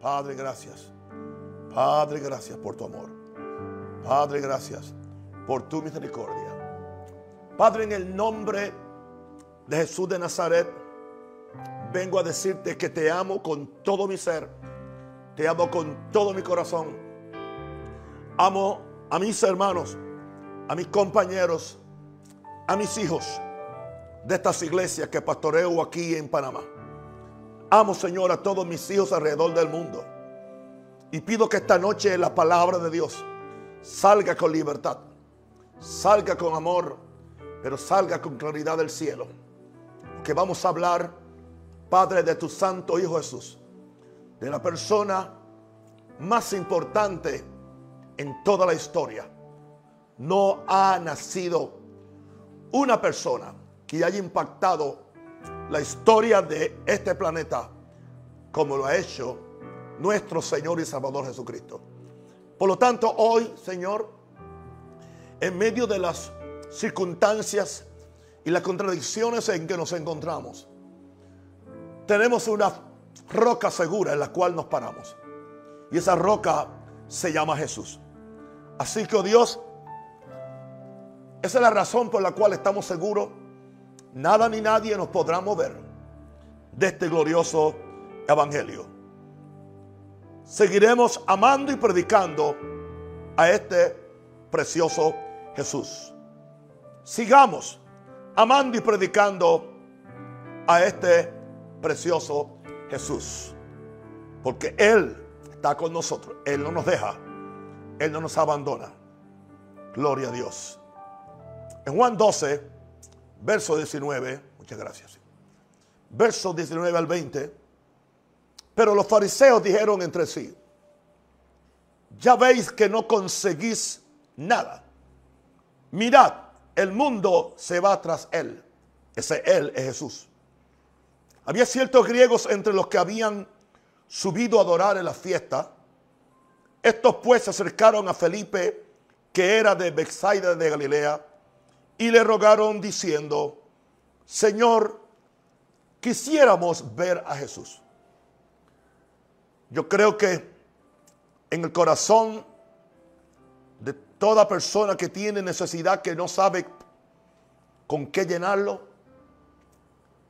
Padre, gracias. Padre, gracias por tu amor. Padre, gracias por tu misericordia. Padre, en el nombre de Jesús de Nazaret, vengo a decirte que te amo con todo mi ser. Te amo con todo mi corazón. Amo a mis hermanos, a mis compañeros, a mis hijos de estas iglesias que pastoreo aquí en Panamá. Amo, Señor, a todos mis hijos alrededor del mundo. Y pido que esta noche la palabra de Dios salga con libertad, salga con amor, pero salga con claridad del cielo. Que vamos a hablar, Padre, de tu Santo Hijo Jesús, de la persona más importante en toda la historia. No ha nacido una persona que haya impactado la historia de este planeta como lo ha hecho nuestro Señor y Salvador Jesucristo. Por lo tanto, hoy, Señor, en medio de las circunstancias y las contradicciones en que nos encontramos, tenemos una roca segura en la cual nos paramos. Y esa roca se llama Jesús. Así que, oh Dios, esa es la razón por la cual estamos seguros nada ni nadie nos podrá mover de este glorioso evangelio. Seguiremos amando y predicando a este precioso Jesús. Sigamos amando y predicando a este precioso Jesús. Porque Él está con nosotros. Él no nos deja. Él no nos abandona. Gloria a Dios. En Juan 12, verso 19, muchas gracias. Verso 19 al 20. Pero los fariseos dijeron entre sí, ya veis que no conseguís nada. Mirad, el mundo se va tras él. Ese él es Jesús. Había ciertos griegos entre los que habían subido a adorar en la fiesta. Estos pues se acercaron a Felipe, que era de Bexaida de Galilea, y le rogaron diciendo, Señor, quisiéramos ver a Jesús. Yo creo que en el corazón de toda persona que tiene necesidad, que no sabe con qué llenarlo,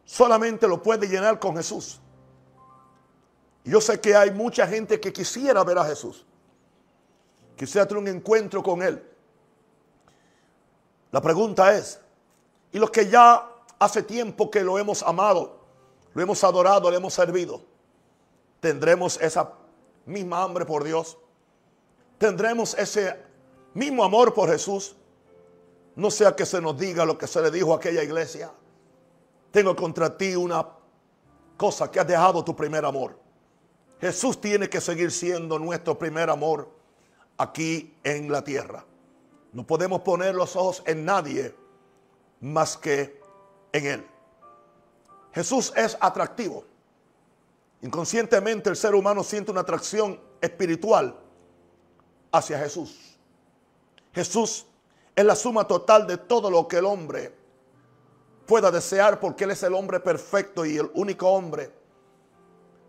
solamente lo puede llenar con Jesús. Yo sé que hay mucha gente que quisiera ver a Jesús, quisiera tener un encuentro con Él. La pregunta es, ¿y los que ya hace tiempo que lo hemos amado, lo hemos adorado, le hemos servido, tendremos esa misma hambre por Dios? ¿Tendremos ese mismo amor por Jesús? No sea que se nos diga lo que se le dijo a aquella iglesia. Tengo contra ti una cosa que has dejado tu primer amor. Jesús tiene que seguir siendo nuestro primer amor aquí en la tierra. No podemos poner los ojos en nadie más que en Él. Jesús es atractivo. Inconscientemente el ser humano siente una atracción espiritual hacia Jesús. Jesús es la suma total de todo lo que el hombre pueda desear porque Él es el hombre perfecto y el único hombre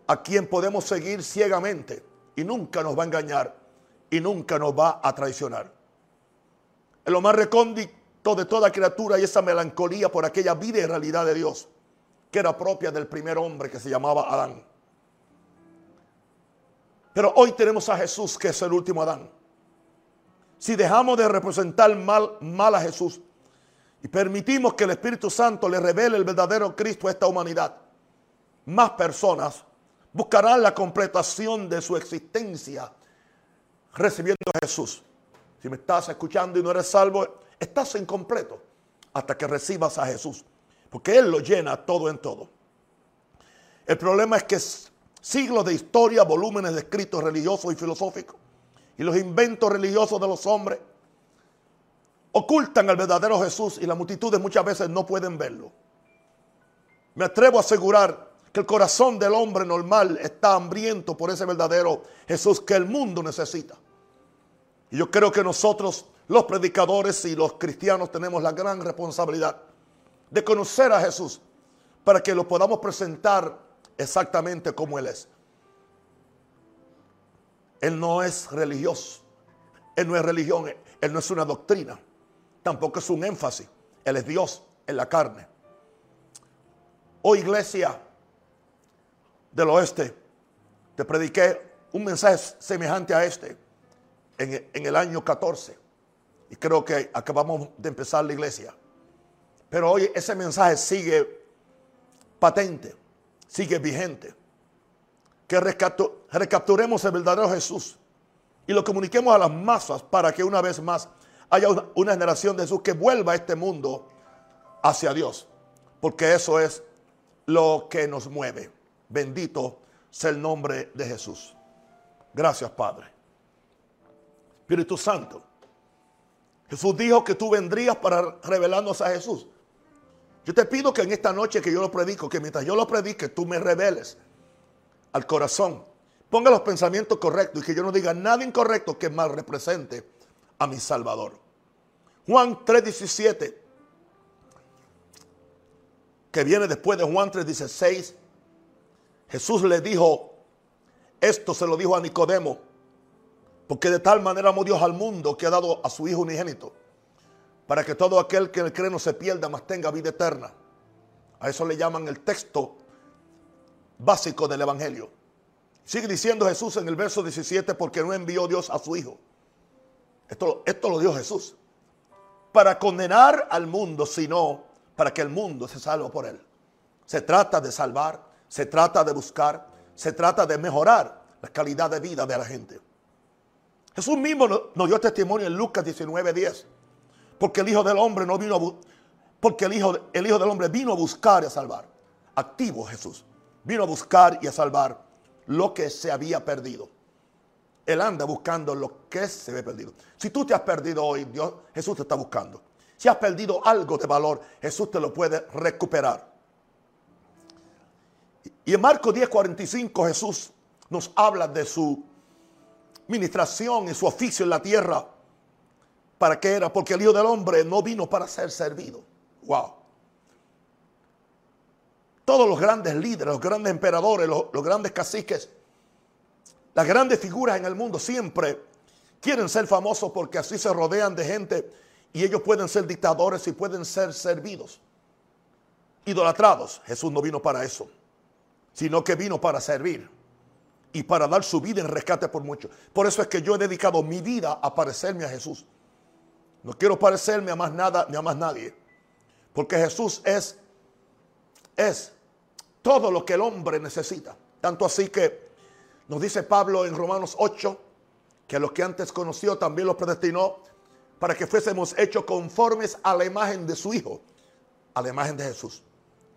a quien podemos seguir ciegamente y nunca nos va a engañar y nunca nos va a traicionar en lo más recóndito de toda criatura y esa melancolía por aquella vida y realidad de Dios que era propia del primer hombre que se llamaba Adán. Pero hoy tenemos a Jesús que es el último Adán. Si dejamos de representar mal, mal a Jesús y permitimos que el Espíritu Santo le revele el verdadero Cristo a esta humanidad, más personas buscarán la completación de su existencia recibiendo a Jesús. Si me estás escuchando y no eres salvo, estás incompleto hasta que recibas a Jesús. Porque Él lo llena todo en todo. El problema es que siglos de historia, volúmenes de escritos religiosos y filosóficos y los inventos religiosos de los hombres ocultan al verdadero Jesús y las multitudes muchas veces no pueden verlo. Me atrevo a asegurar que el corazón del hombre normal está hambriento por ese verdadero Jesús que el mundo necesita. Y yo creo que nosotros, los predicadores y los cristianos, tenemos la gran responsabilidad de conocer a Jesús para que lo podamos presentar exactamente como Él es. Él no es religioso. Él no es religión. Él no es una doctrina. Tampoco es un énfasis. Él es Dios en la carne. Oh iglesia del oeste, te prediqué un mensaje semejante a este en, el año 14. Y creo que acabamos de empezar la iglesia. Pero hoy ese mensaje sigue patente, sigue vigente. Que recapturemos el verdadero Jesús y lo comuniquemos a las masas para que una vez más haya una, generación de Jesús que vuelva a este mundo hacia Dios. Porque eso es lo que nos mueve. Bendito sea el nombre de Jesús. Gracias, Padre. Espíritu Santo. Jesús dijo que tú vendrías para revelarnos a Jesús. Yo te pido que en esta noche que yo lo predico, que mientras yo lo predique, tú me reveles al corazón. Ponga los pensamientos correctos y que yo no diga nada incorrecto que mal represente a mi Salvador. Juan 3:17, que viene después de Juan 3:16, Jesús le dijo, esto se lo dijo a Nicodemo, porque de tal manera amó Dios al mundo que ha dado a su Hijo unigénito, para que todo aquel que en el cree no se pierda, mas tenga vida eterna. A eso le llaman el texto básico del Evangelio. Sigue diciendo Jesús en el verso 17, porque no envió Dios a su Hijo. Esto, esto lo dio Jesús. Para condenar al mundo, sino para que el mundo se salve por él. Se trata de salvar, se trata de buscar, se trata de mejorar la calidad de vida de la gente. Jesús mismo nos dio testimonio en Lucas 19, 10. Porque el Hijo del Hombre no vino a porque el hijo, el hijo del Hombre vino a buscar y a salvar. Activo Jesús. Vino a buscar y a salvar lo que se había perdido. Él anda buscando lo que se había perdido. Si tú te has perdido hoy, Dios, Jesús te está buscando. Si has perdido algo de valor, Jesús te lo puede recuperar. Y en Marcos 10:45 Jesús nos habla de su ministración y su oficio en la tierra. ¿Para qué era? Porque el Hijo del Hombre no vino para ser servido. Wow. Todos los grandes líderes, los grandes emperadores, los, los grandes caciques, las grandes figuras en el mundo siempre quieren ser famosos porque así se rodean de gente y ellos pueden ser dictadores y pueden ser servidos, idolatrados. Jesús no vino para eso, sino que vino para servir y para dar su vida en rescate por muchos. Por eso es que yo he dedicado mi vida a parecerme a Jesús. No quiero parecerme a más nada ni a más nadie. Porque Jesús es, es todo lo que el hombre necesita. Tanto así que nos dice Pablo en Romanos 8, que a los que antes conoció también los predestinó para que fuésemos hechos conformes a la imagen de su Hijo, a la imagen de Jesús.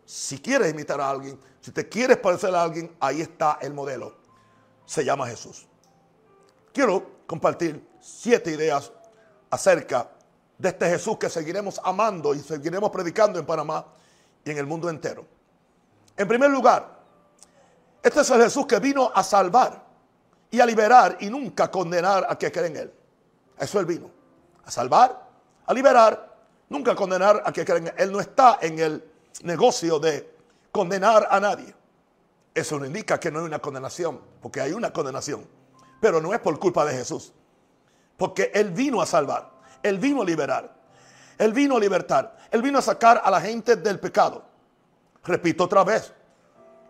Si quieres imitar a alguien, si te quieres parecer a alguien, ahí está el modelo se llama Jesús. Quiero compartir siete ideas acerca de este Jesús que seguiremos amando y seguiremos predicando en Panamá y en el mundo entero. En primer lugar, este es el Jesús que vino a salvar y a liberar y nunca condenar a que cree en él. Eso él vino. A salvar, a liberar, nunca condenar a que cree en él. Él no está en el negocio de condenar a nadie. Eso no indica que no hay una condenación, porque hay una condenación. Pero no es por culpa de Jesús. Porque Él vino a salvar, Él vino a liberar, Él vino a libertar, Él vino a sacar a la gente del pecado. Repito otra vez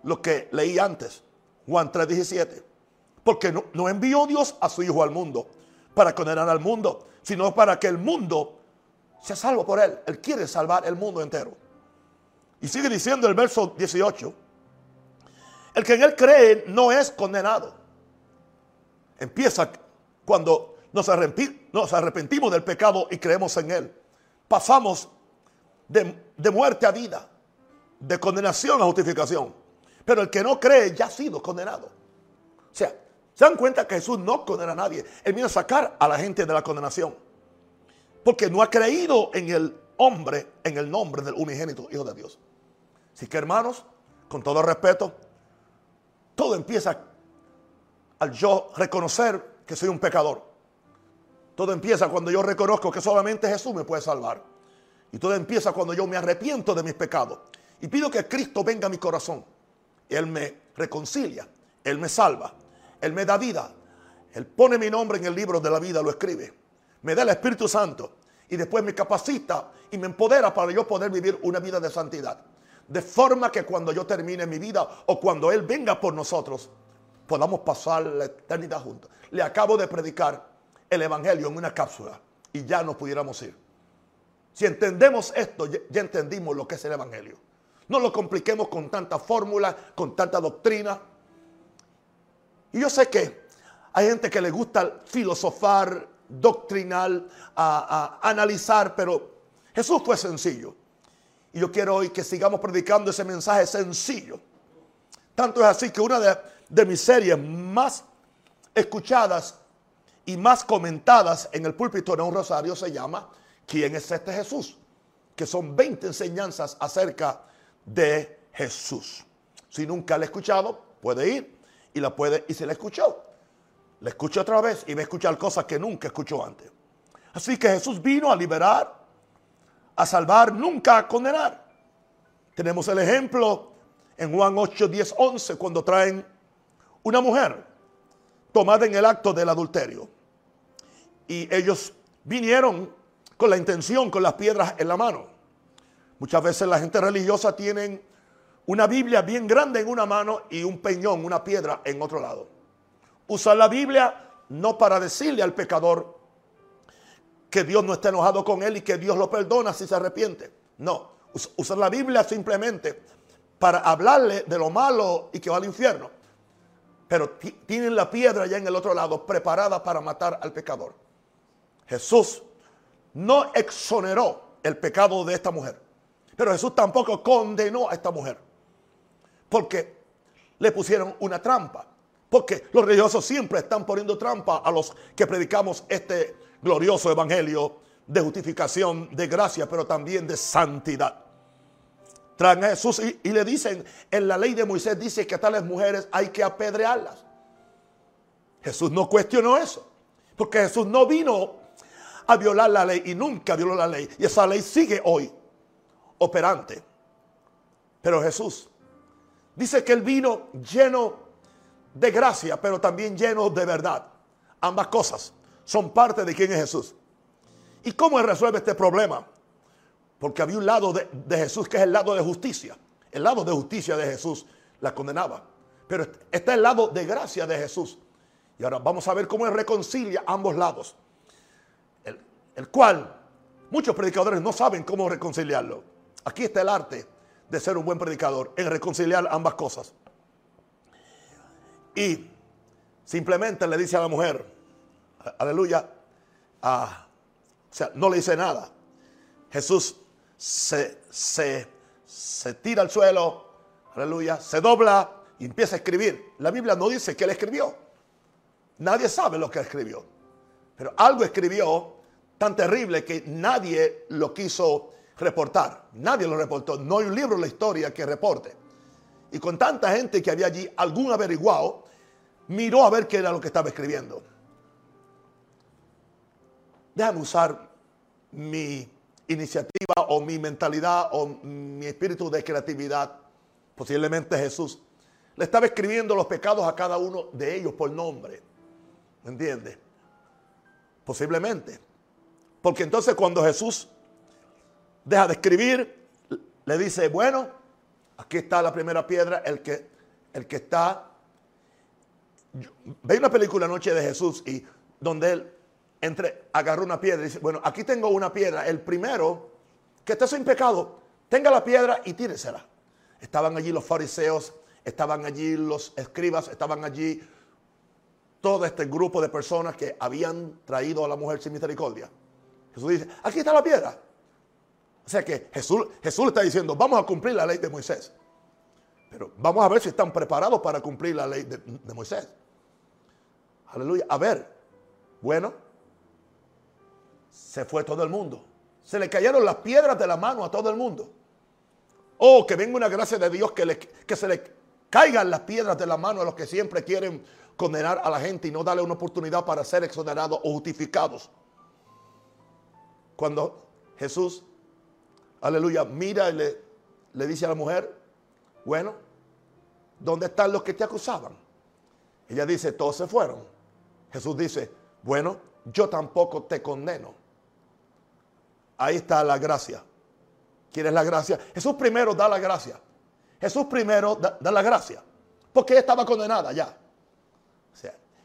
lo que leí antes, Juan 3:17. Porque no, no envió Dios a su Hijo al mundo para condenar al mundo, sino para que el mundo sea salvo por Él. Él quiere salvar el mundo entero. Y sigue diciendo el verso 18 el que en Él cree no es condenado. Empieza cuando nos, arrepentimos del pecado y creemos en Él. Pasamos de, muerte a vida, de condenación a justificación. Pero el que no cree ya ha sido condenado. O sea, se dan cuenta que Jesús no condena a nadie. Él viene a sacar a la gente de la condenación. Porque no ha creído en el hombre, en el nombre del unigénito Hijo de Dios. Así que hermanos, con todo respeto, todo empieza al yo reconocer que soy un pecador. Todo empieza cuando yo reconozco que solamente Jesús me puede salvar. Y todo empieza cuando yo me arrepiento de mis pecados. Y pido que Cristo venga a mi corazón. Él me reconcilia, Él me salva, Él me da vida, Él pone mi nombre en el libro de la vida, lo escribe. Me da el Espíritu Santo y después me capacita y me empodera para yo poder vivir una vida de santidad. De forma que cuando yo termine mi vida o cuando Él venga por nosotros, podamos pasar la eternidad juntos. Le acabo de predicar el Evangelio en una cápsula y ya nos pudiéramos ir. Si entendemos esto, ya entendimos lo que es el Evangelio. No lo compliquemos con tanta fórmula, con tanta doctrina. Y yo sé que hay gente que le gusta filosofar, doctrinal, a, analizar, pero Jesús fue sencillo. Y yo quiero hoy que sigamos predicando ese mensaje sencillo. Tanto es así que una de, mis series más escuchadas y más comentadas en el púlpito de un rosario se llama ¿Quién es este Jesús? Que son 20 enseñanzas acerca de Jesús. Si nunca la ha escuchado, puede ir y la puede y se la escuchó. La escucha otra vez y va a escuchar cosas que nunca escuchó antes. Así que Jesús vino a liberar, a salvar, nunca a condenar. Tenemos el ejemplo en Juan 8, 10, 11, cuando traen una mujer tomada en el acto del adulterio. Y ellos vinieron con la intención, con las piedras en la mano. Muchas veces la gente religiosa tienen una Biblia bien grande en una mano y un peñón, una piedra en otro lado. Usan la Biblia no para decirle al pecador que Dios no está enojado con él y que Dios lo perdona si se arrepiente. No, usan la Biblia simplemente para hablarle de lo malo y que va al infierno. Pero tienen la piedra ya en el otro lado preparada para matar al pecador. Jesús no exoneró el pecado de esta mujer. Pero Jesús tampoco condenó a esta mujer. Porque le pusieron una trampa. Porque los religiosos siempre están poniendo trampa a los que predicamos este glorioso evangelio de justificación, de gracia, pero también de santidad. Traen a Jesús y, le dicen, en la ley de Moisés dice que a tales mujeres hay que apedrearlas. Jesús no cuestionó eso, porque Jesús no vino a violar la ley y nunca violó la ley. Y esa ley sigue hoy operante. Pero Jesús dice que él vino lleno de gracia, pero también lleno de verdad. Ambas cosas son parte de quién es Jesús. ¿Y cómo él resuelve este problema? Porque había un lado de, Jesús que es el lado de justicia. El lado de justicia de Jesús la condenaba. Pero está el lado de gracia de Jesús. Y ahora vamos a ver cómo él reconcilia ambos lados. El, el cual muchos predicadores no saben cómo reconciliarlo. Aquí está el arte de ser un buen predicador, en reconciliar ambas cosas. Y simplemente le dice a la mujer, aleluya, ah, o sea, no le dice nada. Jesús se, se, se tira al suelo, aleluya, se dobla y empieza a escribir. La Biblia no dice que él escribió. Nadie sabe lo que escribió. Pero algo escribió tan terrible que nadie lo quiso reportar. Nadie lo reportó. No hay un libro en la historia que reporte. Y con tanta gente que había allí, algún averiguado miró a ver qué era lo que estaba escribiendo. Déjame usar mi iniciativa o mi mentalidad o mi espíritu de creatividad. Posiblemente Jesús le estaba escribiendo los pecados a cada uno de ellos por nombre. ¿Me entiende? Posiblemente. Porque entonces cuando Jesús deja de escribir, le dice, bueno, aquí está la primera piedra, el que, el que está... Ve una película Noche de Jesús y donde él entre, agarró una piedra y dice, bueno, aquí tengo una piedra, el primero que esté sin pecado, tenga la piedra y tíresela. Estaban allí los fariseos, estaban allí los escribas, estaban allí todo este grupo de personas que habían traído a la mujer sin misericordia. Jesús dice, aquí está la piedra. O sea que Jesús, Jesús está diciendo, vamos a cumplir la ley de Moisés. Pero vamos a ver si están preparados para cumplir la ley de, de Moisés. Aleluya. A ver, bueno, se fue todo el mundo. Se le cayeron las piedras de la mano a todo el mundo. Oh, que venga una gracia de Dios que, se le caigan las piedras de la mano a los que siempre quieren condenar a la gente y no darle una oportunidad para ser exonerados o justificados. Cuando Jesús aleluya, mira y le dice a la mujer, bueno, ¿dónde están los que te acusaban? Ella dice, todos se fueron. Jesús dice, bueno, yo tampoco te condeno. Ahí está la gracia. ¿Quieres la gracia? Jesús primero da la gracia. Jesús primero da, la gracia. Porque estaba condenada ya.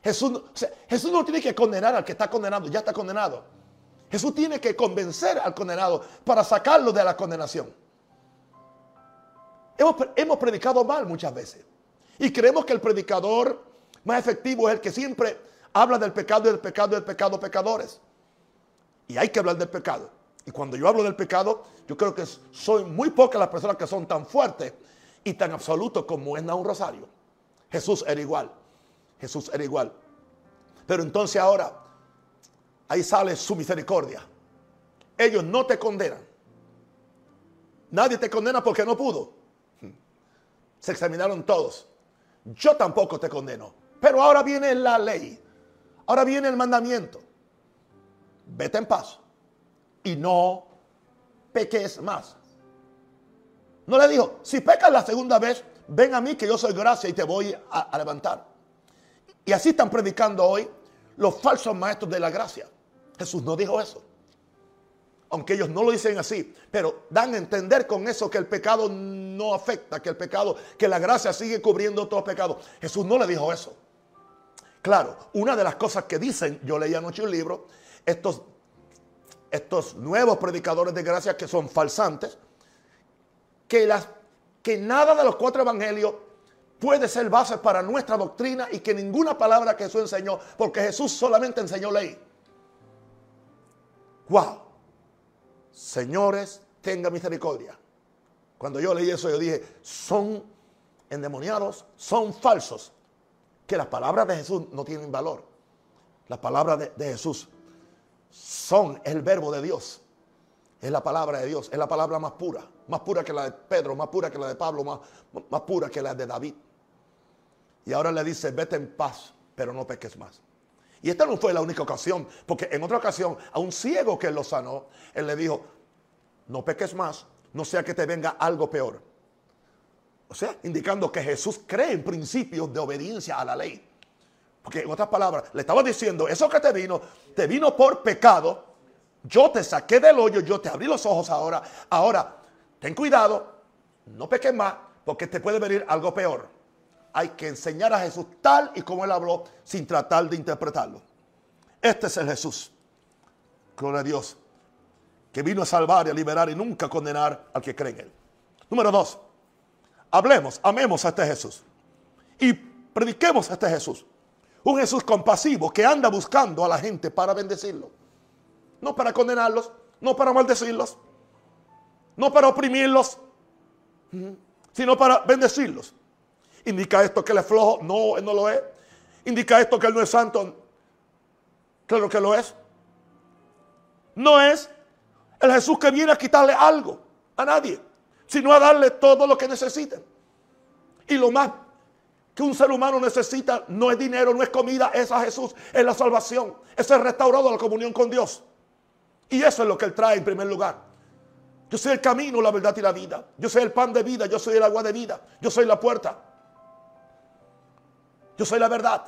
Jesús, Jesús no tiene que condenar al que está condenado, ya está condenado. Jesús tiene que convencer al condenado para sacarlo de la condenación. Hemos, hemos predicado mal muchas veces. Y creemos que el predicador más efectivo es el que siempre habla del pecado y del pecado y del pecado pecadores. Y hay que hablar del pecado. Y cuando yo hablo del pecado, yo creo que soy muy pocas las personas que son tan fuertes y tan absolutos como es un Rosario. Jesús era igual. Jesús era igual. Pero entonces ahora, ahí sale su misericordia. Ellos no te condenan. Nadie te condena porque no pudo. Se examinaron todos. Yo tampoco te condeno. Pero ahora viene la ley. Ahora viene el mandamiento. Vete en paz. Y no peques más. No le dijo, si pecas la segunda vez, ven a mí que yo soy gracia y te voy a, levantar. Y así están predicando hoy los falsos maestros de la gracia. Jesús no dijo eso. Aunque ellos no lo dicen así, pero dan a entender con eso que el pecado no afecta, que el pecado, que la gracia sigue cubriendo todos los pecados. Jesús no le dijo eso. Claro, una de las cosas que dicen, yo leí anoche un libro, estos, estos nuevos predicadores de gracia que son falsantes, que, las, que nada de los cuatro evangelios puede ser base para nuestra doctrina y que ninguna palabra que Jesús enseñó, porque Jesús solamente enseñó ley. Wow. Señores, tenga misericordia. Cuando yo leí eso, yo dije, son endemoniados, son falsos. Que las palabras de Jesús no tienen valor. Las palabras de, Jesús son el verbo de Dios. Es la palabra de Dios, es la palabra más pura, más pura que la de Pedro, más pura que la de Pablo, más, más pura que la de David. Y ahora le dice, vete en paz, pero no peques más. Y esta no fue la única ocasión, porque en otra ocasión a un ciego que lo sanó, él le dijo, no peques más, no sea que te venga algo peor. O sea, indicando que Jesús cree en principios de obediencia a la ley. Porque en otras palabras, le estaba diciendo, eso que te vino, te vino por pecado, yo te saqué del hoyo, yo te abrí los ojos ahora. Ahora, ten cuidado, no peques más, porque te puede venir algo peor. Hay que enseñar a Jesús tal y como él habló, sin tratar de interpretarlo. Este es el Jesús. Gloria a Dios. Que vino a salvar y a liberar y nunca condenar al que cree en él. Número dos. Hablemos, amemos a este Jesús. Y prediquemos a este Jesús. Un Jesús compasivo que anda buscando a la gente para bendecirlo. No para condenarlos, no para maldecirlos, no para oprimirlos, sino para bendecirlos. ¿Indica esto que él es flojo? No, él no lo es. ¿Indica esto que él no es santo? Claro que lo es. No es el Jesús que viene a quitarle algo a nadie, sino a darle todo lo que necesiten. Y lo más que un ser humano necesita no es dinero, no es comida, es a Jesús, es la salvación, es el restaurado la comunión con Dios. Y eso es lo que Él trae en primer lugar. Yo soy el camino, la verdad y la vida. Yo soy el pan de vida, yo soy el agua de vida, yo soy la puerta. Yo soy la verdad.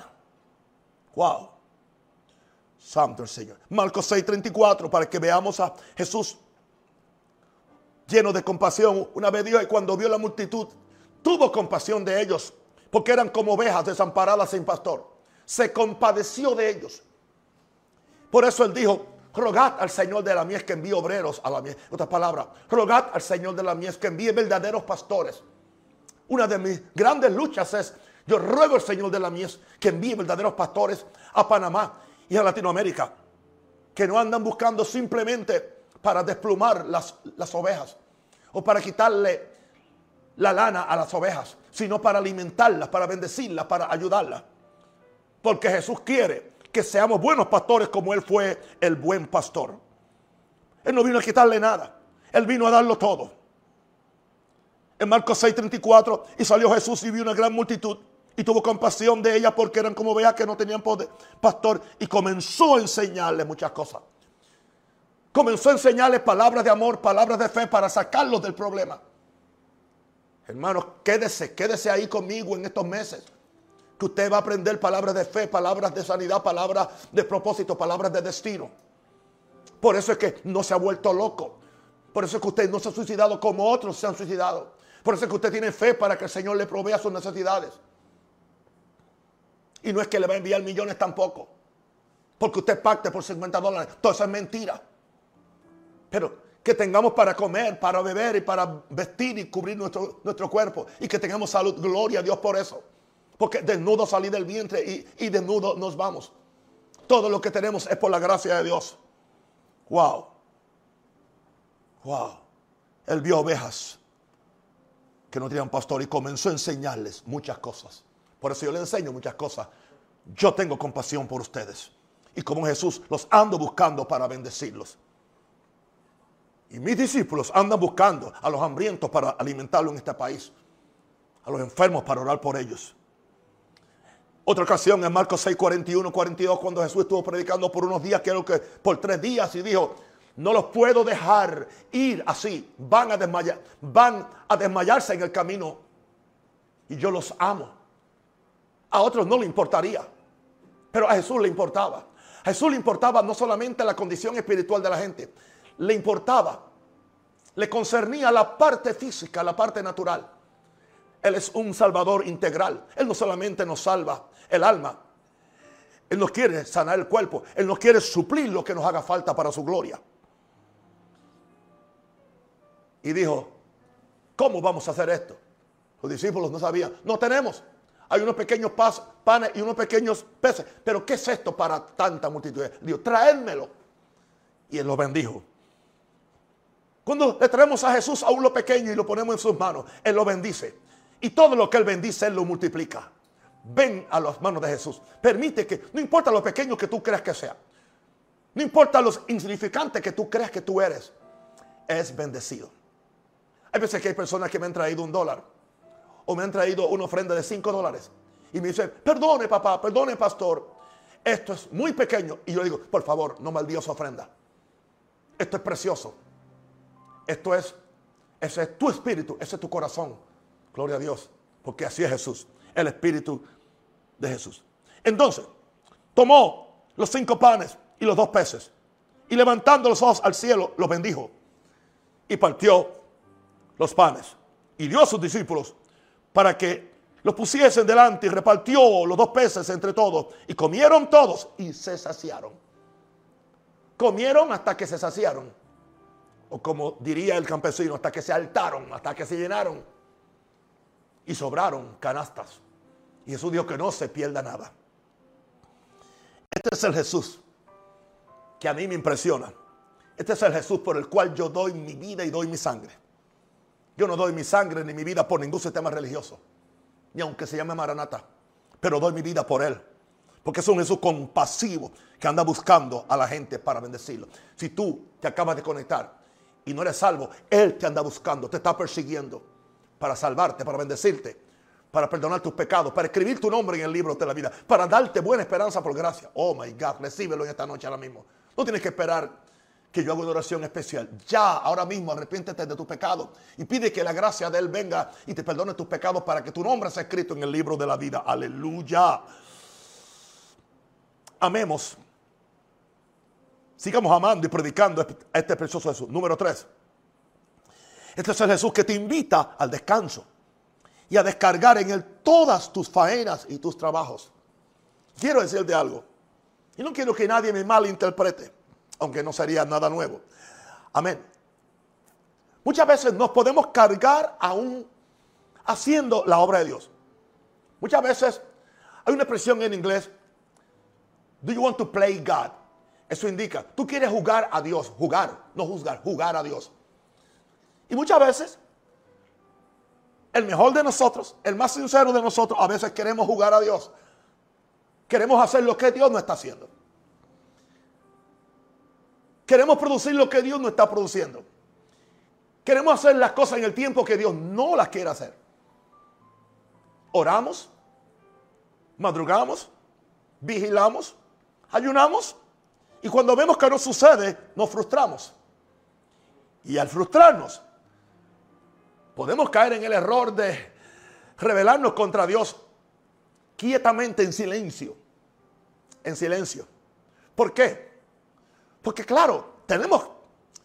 Wow. Santo el Señor. Marcos 6:34 para que veamos a Jesús lleno de compasión. Una vez dijo, y cuando vio la multitud, tuvo compasión de ellos, porque eran como ovejas desamparadas sin pastor. Se compadeció de ellos. Por eso él dijo, Rogad al Señor de la mies que envíe obreros a la mies. Otra palabra, rogad al Señor de la mies que envíe verdaderos pastores. Una de mis grandes luchas es, yo ruego al Señor de la mies que envíe verdaderos pastores a Panamá y a Latinoamérica. Que no andan buscando simplemente para desplumar las, las ovejas o para quitarle la lana a las ovejas, sino para alimentarlas, para bendecirlas, para ayudarlas. Porque Jesús quiere que seamos buenos pastores como Él fue el buen pastor. Él no vino a quitarle nada. Él vino a darlo todo. En Marcos 6:34, y salió Jesús y vio una gran multitud y tuvo compasión de ella porque eran como veas que no tenían poder, pastor, y comenzó a enseñarles muchas cosas. Comenzó a enseñarles palabras de amor, palabras de fe para sacarlos del problema. Hermanos, quédese, quédese ahí conmigo en estos meses. que usted va a aprender palabras de fe, palabras de sanidad, palabras de propósito, palabras de destino. Por eso es que no se ha vuelto loco. Por eso es que usted no se ha suicidado como otros se han suicidado. Por eso es que usted tiene fe para que el Señor le provea sus necesidades. Y no es que le va a enviar millones tampoco. Porque usted pacte por 50 dólares. Todo eso es mentira. Pero que tengamos para comer, para beber y para vestir y cubrir nuestro, nuestro cuerpo. Y que tengamos salud. Gloria a Dios por eso. Porque desnudo salí del vientre y, y desnudo nos vamos. Todo lo que tenemos es por la gracia de Dios. Wow. Wow. Él vio ovejas que no tenían pastor y comenzó a enseñarles muchas cosas. Por eso yo le enseño muchas cosas. Yo tengo compasión por ustedes. Y como Jesús los ando buscando para bendecirlos. Y mis discípulos andan buscando a los hambrientos para alimentarlos en este país. A los enfermos para orar por ellos. Otra ocasión en Marcos 6, 41, 42, cuando Jesús estuvo predicando por unos días, creo que por tres días, y dijo, no los puedo dejar ir así. Van a desmayar, van a desmayarse en el camino. Y yo los amo. A otros no le importaría. Pero a Jesús le importaba. A Jesús le importaba no solamente la condición espiritual de la gente. Le importaba. Le concernía la parte física, la parte natural. Él es un salvador integral. Él no solamente nos salva el alma. Él nos quiere sanar el cuerpo. Él nos quiere suplir lo que nos haga falta para su gloria. Y dijo, ¿cómo vamos a hacer esto? Los discípulos no sabían. No tenemos. Hay unos pequeños panes y unos pequeños peces. Pero ¿qué es esto para tanta multitud? Dijo, traédmelo. Y él lo bendijo. Cuando le traemos a Jesús a uno pequeño y lo ponemos en sus manos, Él lo bendice. Y todo lo que Él bendice, Él lo multiplica ven a las manos de Jesús. Permite que, no importa lo pequeño que tú creas que sea, no importa los insignificantes que tú creas que tú eres, es bendecido. Hay veces que hay personas que me han traído un dólar o me han traído una ofrenda de cinco dólares y me dicen, perdone papá, perdone pastor, esto es muy pequeño. Y yo digo, por favor, no maldiga su ofrenda. Esto es precioso. Esto es, ese es tu espíritu, ese es tu corazón. Gloria a Dios, porque así es Jesús el Espíritu de Jesús. Entonces, tomó los cinco panes y los dos peces y levantando los ojos al cielo, los bendijo y partió los panes y dio a sus discípulos para que los pusiesen delante y repartió los dos peces entre todos y comieron todos y se saciaron. Comieron hasta que se saciaron. O como diría el campesino, hasta que se altaron, hasta que se llenaron. Y sobraron canastas. Y Jesús dijo que no se pierda nada. Este es el Jesús que a mí me impresiona. Este es el Jesús por el cual yo doy mi vida y doy mi sangre. Yo no doy mi sangre ni mi vida por ningún sistema religioso, ni aunque se llame Maranata, pero doy mi vida por Él. Porque es un Jesús compasivo que anda buscando a la gente para bendecirlo. Si tú te acabas de conectar y no eres salvo, Él te anda buscando, te está persiguiendo para salvarte, para bendecirte para perdonar tus pecados, para escribir tu nombre en el libro de la vida, para darte buena esperanza por gracia. Oh my God, recíbelo en esta noche ahora mismo. No tienes que esperar que yo haga una oración especial. Ya, ahora mismo, arrepiéntete de tus pecados y pide que la gracia de Él venga y te perdone tus pecados para que tu nombre sea escrito en el libro de la vida. Aleluya. Amemos. Sigamos amando y predicando a este precioso Jesús. Número tres. Este es el Jesús que te invita al descanso y a descargar en Él todas tus faenas y tus trabajos. Quiero decirte algo. Y no quiero que nadie me malinterprete, aunque no sería nada nuevo. Amén. Muchas veces nos podemos cargar aún haciendo la obra de Dios. Muchas veces hay una expresión en inglés, do you want to play God? Eso indica, tú quieres jugar a Dios, jugar, no juzgar, jugar a Dios. Y muchas veces el mejor de nosotros, el más sincero de nosotros, a veces queremos jugar a Dios. Queremos hacer lo que Dios no está haciendo. Queremos producir lo que Dios no está produciendo. Queremos hacer las cosas en el tiempo que Dios no las quiere hacer. Oramos, madrugamos, vigilamos, ayunamos y cuando vemos que no sucede, nos frustramos. Y al frustrarnos, podemos caer en el error de rebelarnos contra Dios quietamente en silencio. En silencio. ¿Por qué? Porque claro, tenemos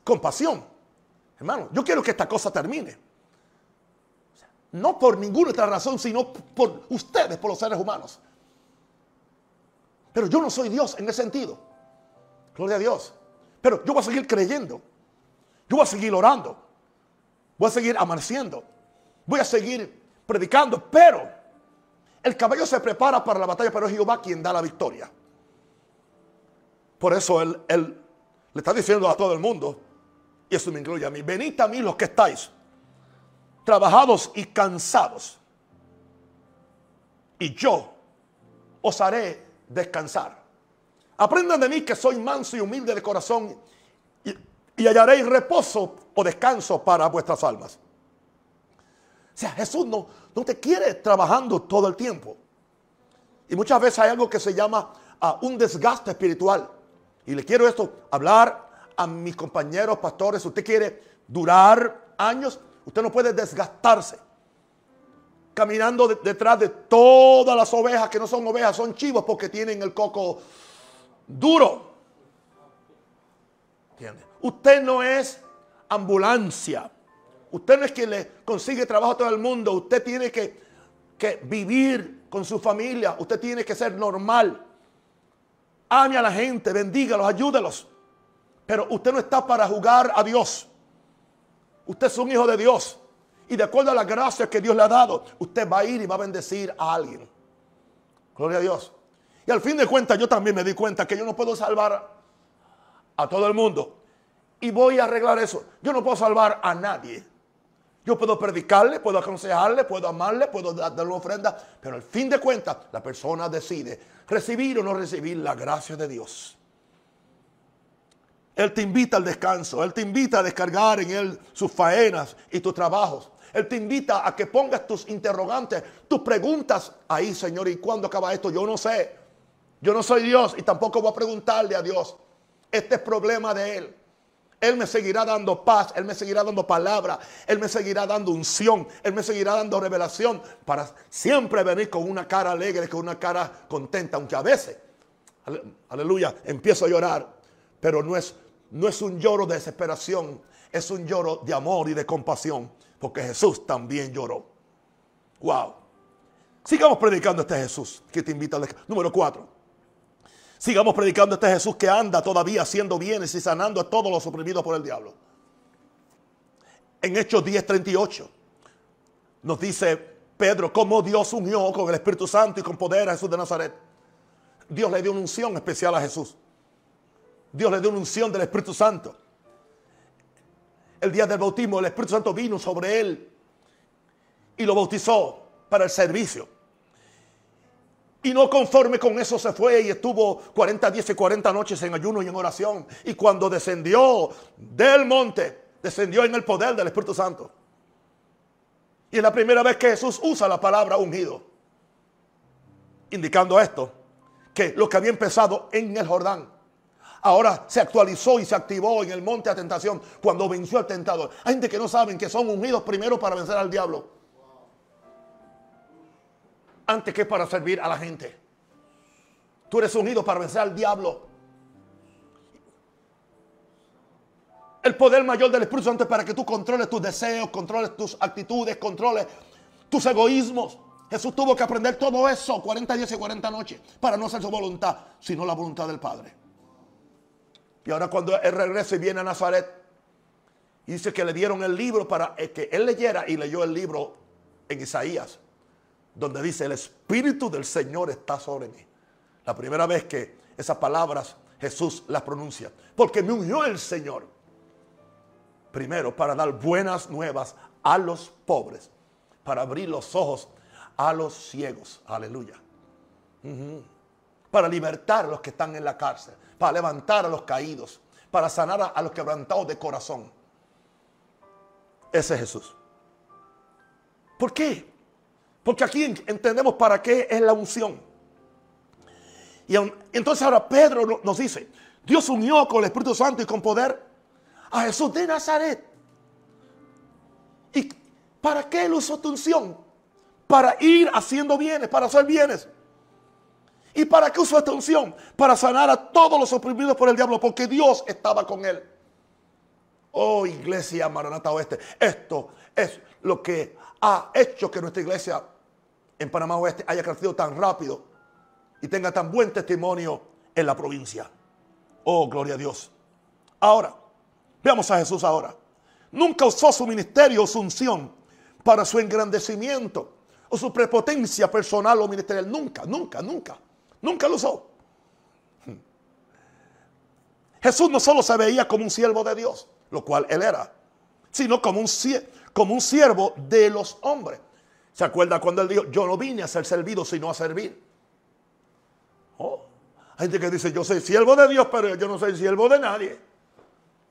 compasión. Hermano, yo quiero que esta cosa termine. No por ninguna otra razón, sino por ustedes, por los seres humanos. Pero yo no soy Dios en ese sentido. Gloria a Dios. Pero yo voy a seguir creyendo. Yo voy a seguir orando. Voy a seguir amaneciendo. Voy a seguir predicando. Pero el caballo se prepara para la batalla, pero es Jehová quien da la victoria. Por eso él, él le está diciendo a todo el mundo, y eso me incluye a mí, venid a mí los que estáis trabajados y cansados, y yo os haré descansar. Aprendan de mí que soy manso y humilde de corazón y, hallaréis reposo o descanso para vuestras almas. O sea, Jesús no, no te quiere trabajando todo el tiempo. Y muchas veces hay algo que se llama ah, un desgaste espiritual. Y le quiero esto, hablar a mis compañeros pastores. Usted quiere durar años, usted no puede desgastarse. Caminando detrás de todas las ovejas que no son ovejas, son chivos porque tienen el coco duro. ¿Entiende? Usted no es ambulancia. Usted no es quien le consigue trabajo a todo el mundo. Usted tiene que, que vivir con su familia. Usted tiene que ser normal. Ame a la gente, bendígalos, ayúdelos. Pero usted no está para jugar a Dios. Usted es un hijo de Dios. Y de acuerdo a la gracia que Dios le ha dado, usted va a ir y va a bendecir a alguien. Gloria a Dios. Y al fin de cuentas yo también me di cuenta que yo no puedo salvar a todo el mundo. Y voy a arreglar eso. Yo no puedo salvar a nadie. Yo puedo predicarle, puedo aconsejarle, puedo amarle, puedo darle una ofrenda. Pero al fin de cuentas la persona decide recibir o no recibir la gracia de Dios. Él te invita al descanso. Él te invita a descargar en Él sus faenas y tus trabajos. Él te invita a que pongas tus interrogantes, tus preguntas ahí, Señor. ¿Y cuándo acaba esto? Yo no sé. Yo no soy Dios y tampoco voy a preguntarle a Dios. Este es problema de Él. Él me seguirá dando paz, Él me seguirá dando palabra, Él me seguirá dando unción, Él me seguirá dando revelación para siempre venir con una cara alegre, con una cara contenta, aunque a veces, aleluya, empiezo a llorar, pero no es, no es un lloro de desesperación, es un lloro de amor y de compasión, porque Jesús también lloró. Wow. Sigamos predicando este Jesús que te invita al Número cuatro. Sigamos predicando este Jesús que anda todavía haciendo bienes y sanando a todos los oprimidos por el diablo. En Hechos 10:38 nos dice Pedro cómo Dios unió con el Espíritu Santo y con poder a Jesús de Nazaret. Dios le dio una unción especial a Jesús. Dios le dio una unción del Espíritu Santo. El día del bautismo el Espíritu Santo vino sobre él y lo bautizó para el servicio. Y no conforme con eso se fue y estuvo 40 días y 40 noches en ayuno y en oración. Y cuando descendió del monte, descendió en el poder del Espíritu Santo. Y es la primera vez que Jesús usa la palabra ungido. Indicando esto, que lo que había empezado en el Jordán, ahora se actualizó y se activó en el monte de tentación cuando venció al tentador. Hay gente que no saben que son ungidos primero para vencer al diablo antes que para servir a la gente. Tú eres unido para vencer al diablo. El poder mayor del Espíritu Santo es para que tú controles tus deseos, controles tus actitudes, controles tus egoísmos. Jesús tuvo que aprender todo eso 40 días y 40 noches para no hacer su voluntad, sino la voluntad del Padre. Y ahora cuando él regresa y viene a Nazaret, dice que le dieron el libro para que él leyera y leyó el libro en Isaías donde dice, el Espíritu del Señor está sobre mí. La primera vez que esas palabras Jesús las pronuncia. Porque me unió el Señor. Primero, para dar buenas nuevas a los pobres. Para abrir los ojos a los ciegos. Aleluya. Para libertar a los que están en la cárcel. Para levantar a los caídos. Para sanar a los quebrantados de corazón. Ese es Jesús. ¿Por qué? Porque aquí entendemos para qué es la unción. Y entonces ahora Pedro nos dice, Dios unió con el Espíritu Santo y con poder a Jesús de Nazaret. ¿Y para qué él usó tu unción? Para ir haciendo bienes, para hacer bienes. ¿Y para qué usó esta unción? Para sanar a todos los oprimidos por el diablo, porque Dios estaba con él. Oh, iglesia Maranata Oeste, esto es lo que ha hecho que nuestra iglesia en Panamá Oeste haya crecido tan rápido y tenga tan buen testimonio en la provincia. Oh, gloria a Dios. Ahora, veamos a Jesús ahora. Nunca usó su ministerio o su unción para su engrandecimiento o su prepotencia personal o ministerial. Nunca, nunca, nunca. Nunca lo usó. Jesús no solo se veía como un siervo de Dios, lo cual él era, sino como un, como un siervo de los hombres. ¿Se acuerda cuando él dijo, yo no vine a ser servido, sino a servir? Oh, hay gente que dice, yo soy siervo de Dios, pero yo no soy siervo de nadie.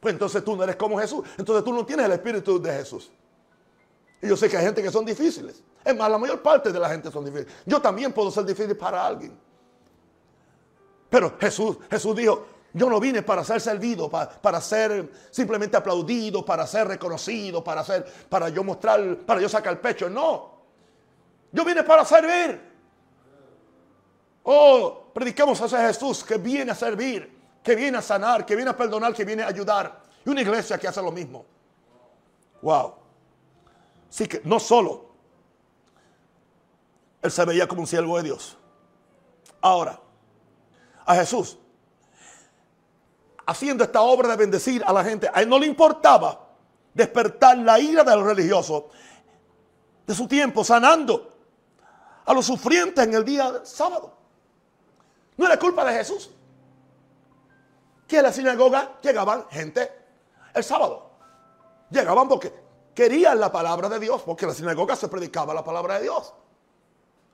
Pues entonces tú no eres como Jesús. Entonces tú no tienes el espíritu de Jesús. Y yo sé que hay gente que son difíciles. Es más, la mayor parte de la gente son difíciles. Yo también puedo ser difícil para alguien. Pero Jesús, Jesús dijo, yo no vine para ser servido, para, para, ser simplemente aplaudido, para ser reconocido, para ser, para yo mostrar, para yo sacar el pecho. No. Yo vine para servir. Oh, prediquemos a ese Jesús que viene a servir, que viene a sanar, que viene a perdonar, que viene a ayudar. Y una iglesia que hace lo mismo. Wow. Así que no solo él se veía como un siervo de Dios. Ahora, a Jesús, haciendo esta obra de bendecir a la gente, a él no le importaba despertar la ira de los religiosos de su tiempo, sanando a los sufrientes en el día sábado. No era culpa de Jesús. Que a la sinagoga llegaban gente el sábado. Llegaban porque querían la palabra de Dios, porque en la sinagoga se predicaba la palabra de Dios.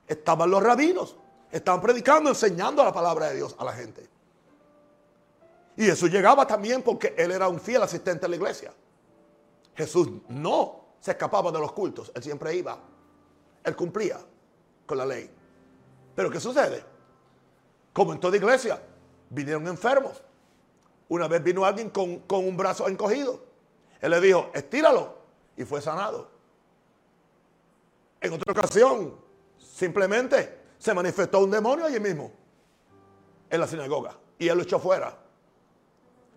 Estaban los rabinos, estaban predicando, enseñando la palabra de Dios a la gente. Y Jesús llegaba también porque él era un fiel asistente a la iglesia. Jesús no se escapaba de los cultos, él siempre iba. Él cumplía con la ley. Pero ¿qué sucede? Como en toda iglesia, vinieron enfermos. Una vez vino alguien con, con un brazo encogido. Él le dijo, estíralo. Y fue sanado. En otra ocasión, simplemente se manifestó un demonio allí mismo, en la sinagoga. Y él lo echó fuera.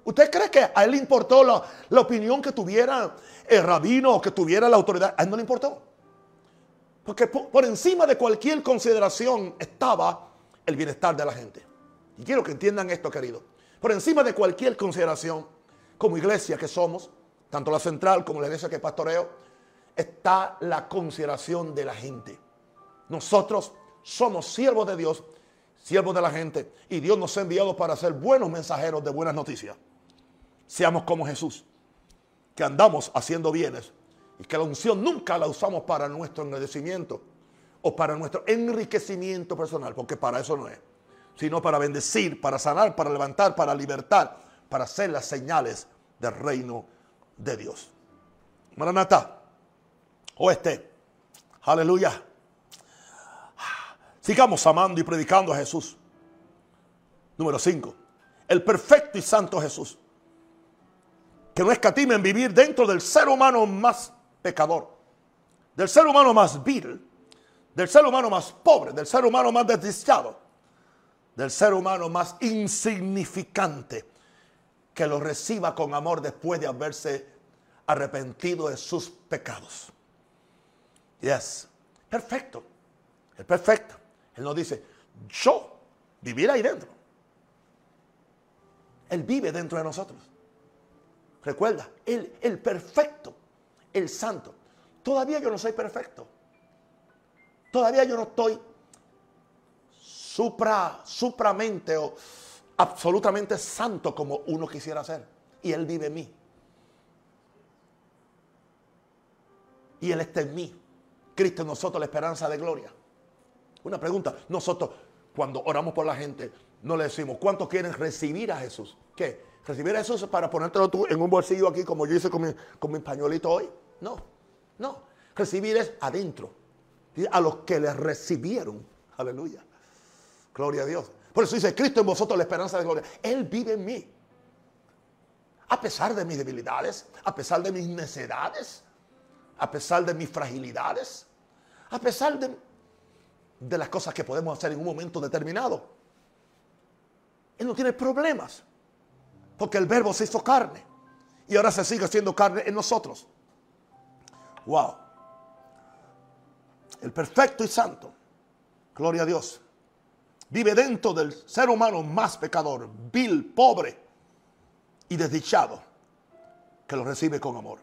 ¿Usted cree que a él le importó la, la opinión que tuviera el rabino o que tuviera la autoridad? A él no le importó. Porque por, encima de cualquier consideración estaba el bienestar de la gente. Y quiero que entiendan esto, querido. Por encima de cualquier consideración, como iglesia que somos, tanto la central como la iglesia que pastoreo, está la consideración de la gente. Nosotros somos siervos de Dios, siervos de la gente, y Dios nos ha enviado para ser buenos mensajeros de buenas noticias. Seamos como Jesús, que andamos haciendo bienes y que la unción nunca la usamos para nuestro enriquecimiento o para nuestro enriquecimiento personal, porque para eso no es, sino para bendecir, para sanar, para levantar, para libertar, para hacer las señales del reino de Dios. Maranata, oeste, aleluya. Sigamos amando y predicando a Jesús. Número 5. El perfecto y santo Jesús. Que no escatime en vivir dentro del ser humano más pecador, del ser humano más vil, del ser humano más pobre, del ser humano más desdichado, del ser humano más insignificante, que lo reciba con amor después de haberse arrepentido de sus pecados. Yes, perfecto, es perfecto. Él nos dice, yo vivir ahí dentro. Él vive dentro de nosotros. Recuerda, Él, el perfecto el santo. Todavía yo no soy perfecto. Todavía yo no estoy supra, supramente o absolutamente santo como uno quisiera ser. Y Él vive en mí. Y Él está en mí. Cristo en nosotros la esperanza de gloria. Una pregunta. Nosotros, cuando oramos por la gente, no le decimos, ¿cuántos quieren recibir a Jesús? ¿Qué? ¿Recibir a Jesús para ponértelo tú en un bolsillo aquí como yo hice con mi, con mi pañuelito hoy? No, no. Recibir es adentro. A los que le recibieron. Aleluya. Gloria a Dios. Por eso dice, Cristo en vosotros la esperanza de gloria. Él vive en mí. A pesar de mis debilidades, a pesar de mis necedades, a pesar de mis fragilidades, a pesar de, de las cosas que podemos hacer en un momento determinado. Él no tiene problemas. Porque el verbo se hizo carne. Y ahora se sigue haciendo carne en nosotros. Wow. El perfecto y santo. Gloria a Dios. Vive dentro del ser humano más pecador, vil, pobre y desdichado, que lo recibe con amor.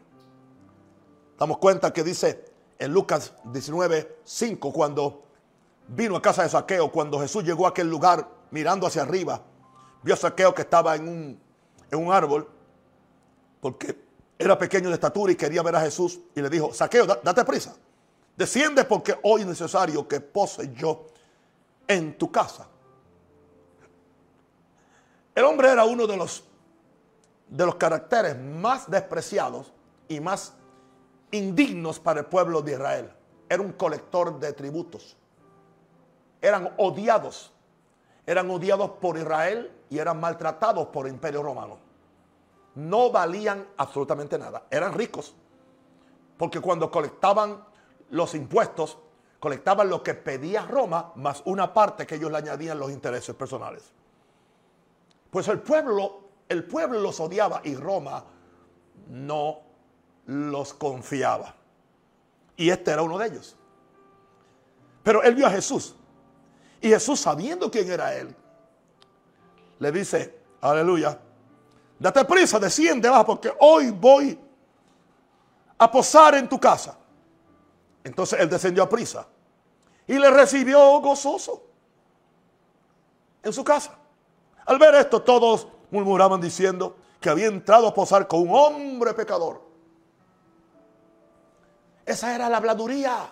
Damos cuenta que dice en Lucas 19, 5, cuando vino a casa de Saqueo, cuando Jesús llegó a aquel lugar mirando hacia arriba, vio a Saqueo que estaba en un, en un árbol, porque era pequeño de estatura y quería ver a Jesús, y le dijo, Saqueo, date prisa, desciende porque hoy es necesario que pose yo en tu casa. El hombre era uno de los, de los caracteres más despreciados y más indignos para el pueblo de Israel. Era un colector de tributos. Eran odiados. Eran odiados por Israel y eran maltratados por el imperio romano. No valían absolutamente nada. Eran ricos. Porque cuando colectaban los impuestos, colectaban lo que pedía Roma, más una parte que ellos le añadían los intereses personales. Pues el pueblo, el pueblo los odiaba y Roma no los confiaba. Y este era uno de ellos. Pero él vio a Jesús. Y Jesús, sabiendo quién era él, le dice, aleluya, date prisa, desciende abajo, porque hoy voy a posar en tu casa. Entonces él descendió a prisa y le recibió gozoso en su casa. Al ver esto, todos murmuraban diciendo que había entrado a posar con un hombre pecador. Esa era la habladuría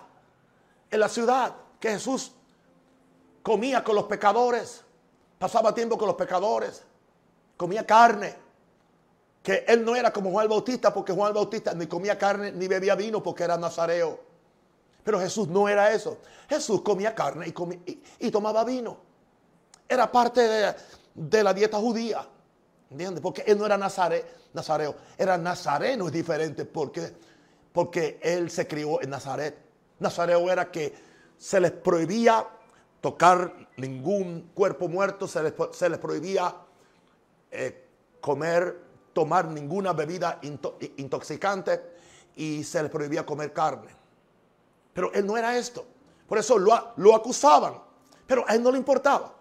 en la ciudad, que Jesús comía con los pecadores, pasaba tiempo con los pecadores, comía carne, que él no era como Juan Bautista, porque Juan Bautista ni comía carne ni bebía vino porque era nazareo. Pero Jesús no era eso. Jesús comía carne y, y, tomaba vino. Era parte de, la dieta judía. ¿Entiendes? Porque él no era nazare, nazareo. Era nazareno, es diferente. porque porque él se crió en Nazaret. Nazareo era que se les prohibía tocar ningún cuerpo muerto, se les, prohibía eh, comer, tomar ninguna bebida intoxicante y se les prohibía comer carne. Pero él no era esto. Por eso lo, lo acusaban. Pero a él no le importaba.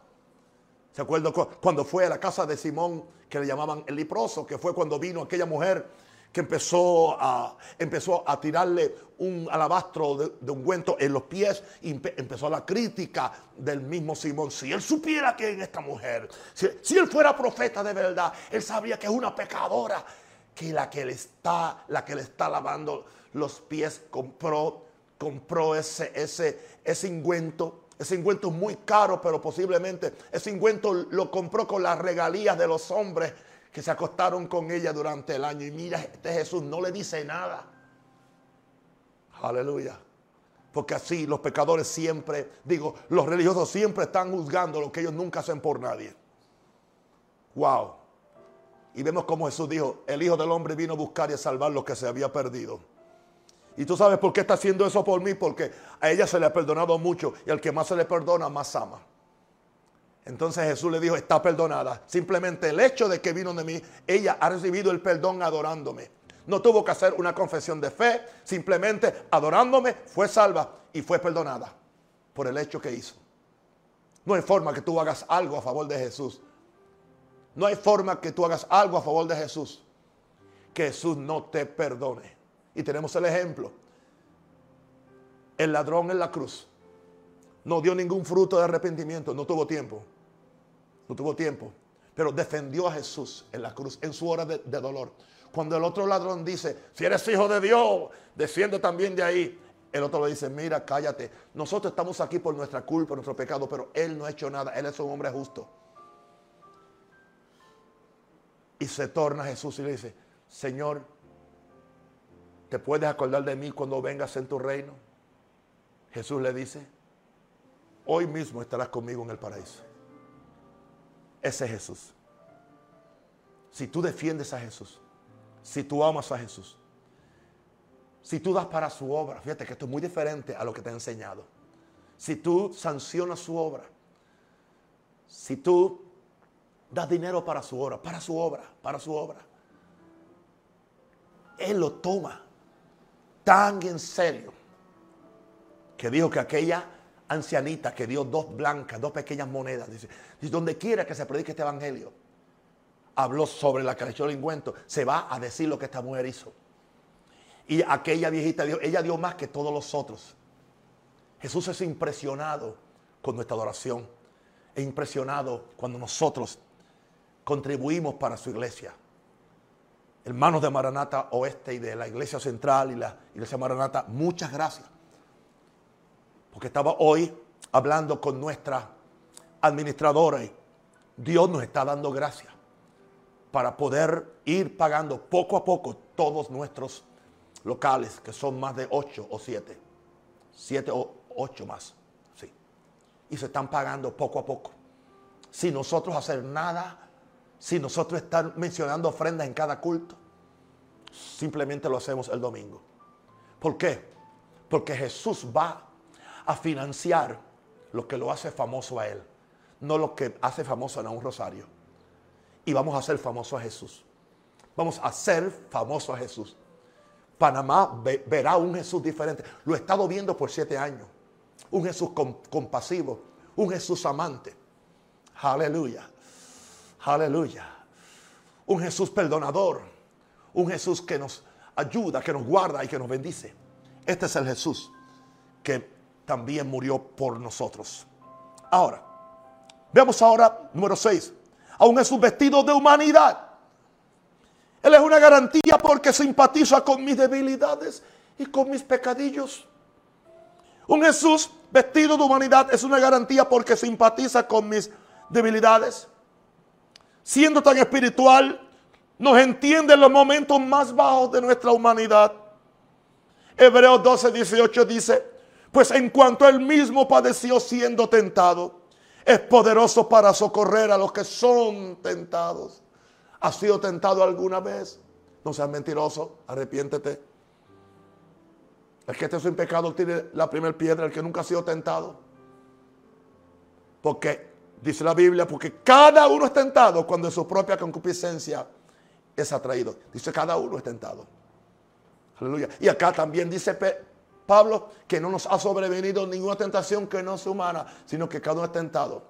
¿Se acuerdan cuando fue a la casa de Simón que le llamaban el leproso? Que fue cuando vino aquella mujer que empezó a, empezó a tirarle un alabastro de, un ungüento en los pies y empezó la crítica del mismo Simón. Si él supiera que en esta mujer, si, él fuera profeta de verdad, él sabría que es una pecadora, que la que le está, la que le está lavando los pies compró, compró ese, ese, ese ungüento. Ese ungüento es muy caro, pero posiblemente ese ungüento lo compró con las regalías de los hombres que se acostaron con ella durante el año. Y mira, este Jesús no le dice nada. Aleluya. Porque así los pecadores siempre, digo, los religiosos siempre están juzgando lo que ellos nunca hacen por nadie. Wow. Y vemos como Jesús dijo, el Hijo del Hombre vino a buscar y a salvar lo que se había perdido. Y tú sabes por qué está haciendo eso por mí, porque a ella se le ha perdonado mucho y al que más se le perdona, más ama. Entonces Jesús le dijo, está perdonada. Simplemente el hecho de que vino de mí, ella ha recibido el perdón adorándome. No tuvo que hacer una confesión de fe, simplemente adorándome fue salva y fue perdonada por el hecho que hizo. No hay forma que tú hagas algo a favor de Jesús. No hay forma que tú hagas algo a favor de Jesús que Jesús no te perdone. Y tenemos el ejemplo. El ladrón en la cruz no dio ningún fruto de arrepentimiento, no tuvo tiempo no tuvo tiempo, pero defendió a Jesús en la cruz, en su hora de, dolor. Cuando el otro ladrón dice, si eres hijo de Dios, desciende también de ahí. El otro le dice, mira, cállate. Nosotros estamos aquí por nuestra culpa, nuestro pecado, pero Él no ha hecho nada. Él es un hombre justo. Y se torna a Jesús y le dice, Señor, ¿te puedes acordar de mí cuando vengas en tu reino? Jesús le dice, hoy mismo estarás conmigo en el paraíso. Ese es Jesús. Si tú defiendes a Jesús, si tú amas a Jesús, si tú das para su obra, fíjate que esto es muy diferente a lo que te he enseñado. Si tú sancionas su obra, si tú da dinero para su obra, para su obra, para su obra. Él lo toma tan en serio que dijo que aquella ancianita que dio dos blancas, dos pequeñas monedas, dice, donde quiera que se predique este evangelio, habló sobre la que le echó el lingüento, se va a decir lo que esta mujer hizo. Y aquella viejita dio, ella dio más que todos los otros. Jesús es impresionado con nuestra adoración. Es impresionado cuando nosotros contribuimos para su iglesia. Hermanos de Maranata Oeste y de la Iglesia Central y la Iglesia Maranata, muchas gracias. Porque estaba hoy hablando con nuestra administradora y Dios nos está dando gracias para poder ir pagando poco a poco todos nuestros locales, que son más de ocho o siete. Siete o ocho más. Sí. Y se están pagando poco a poco. Sin nosotros hacer nada, sin nosotros estar mencionando ofrendas en cada culto, simplemente lo hacemos el domingo. ¿Por qué? Porque Jesús va a financiar lo que lo hace famoso a Él, no lo que hace famoso a un rosario y vamos a hacer famoso a Jesús. Vamos a hacer famoso a Jesús. Panamá verá un Jesús diferente. Lo he estado viendo por siete años. Un Jesús compasivo. Un Jesús amante. Aleluya. Aleluya. Un Jesús perdonador. Un Jesús que nos ayuda, que nos guarda y que nos bendice. Este es el Jesús que también murió por nosotros. Ahora, veamos ahora número 6 a un Jesús vestido de humanidad. Él es una garantía porque simpatiza con mis debilidades y con mis pecadillos. Un Jesús vestido de humanidad es una garantía porque simpatiza con mis debilidades. Siendo tan espiritual, nos entiende en los momentos más bajos de nuestra humanidad. Hebreos 12, 18 dice, pues en cuanto él mismo padeció siendo tentado, es poderoso para socorrer a los que son tentados. ¿Has sido tentado alguna vez? No seas mentiroso, arrepiéntete. El que esté sin pecado tiene la primera piedra, el que nunca ha sido tentado. Porque, dice la Biblia, porque cada uno es tentado cuando su propia concupiscencia es atraído. Dice, cada uno es tentado. Aleluya. Y acá también dice Pablo, que no nos ha sobrevenido ninguna tentación que no sea humana, sino que cada uno es tentado.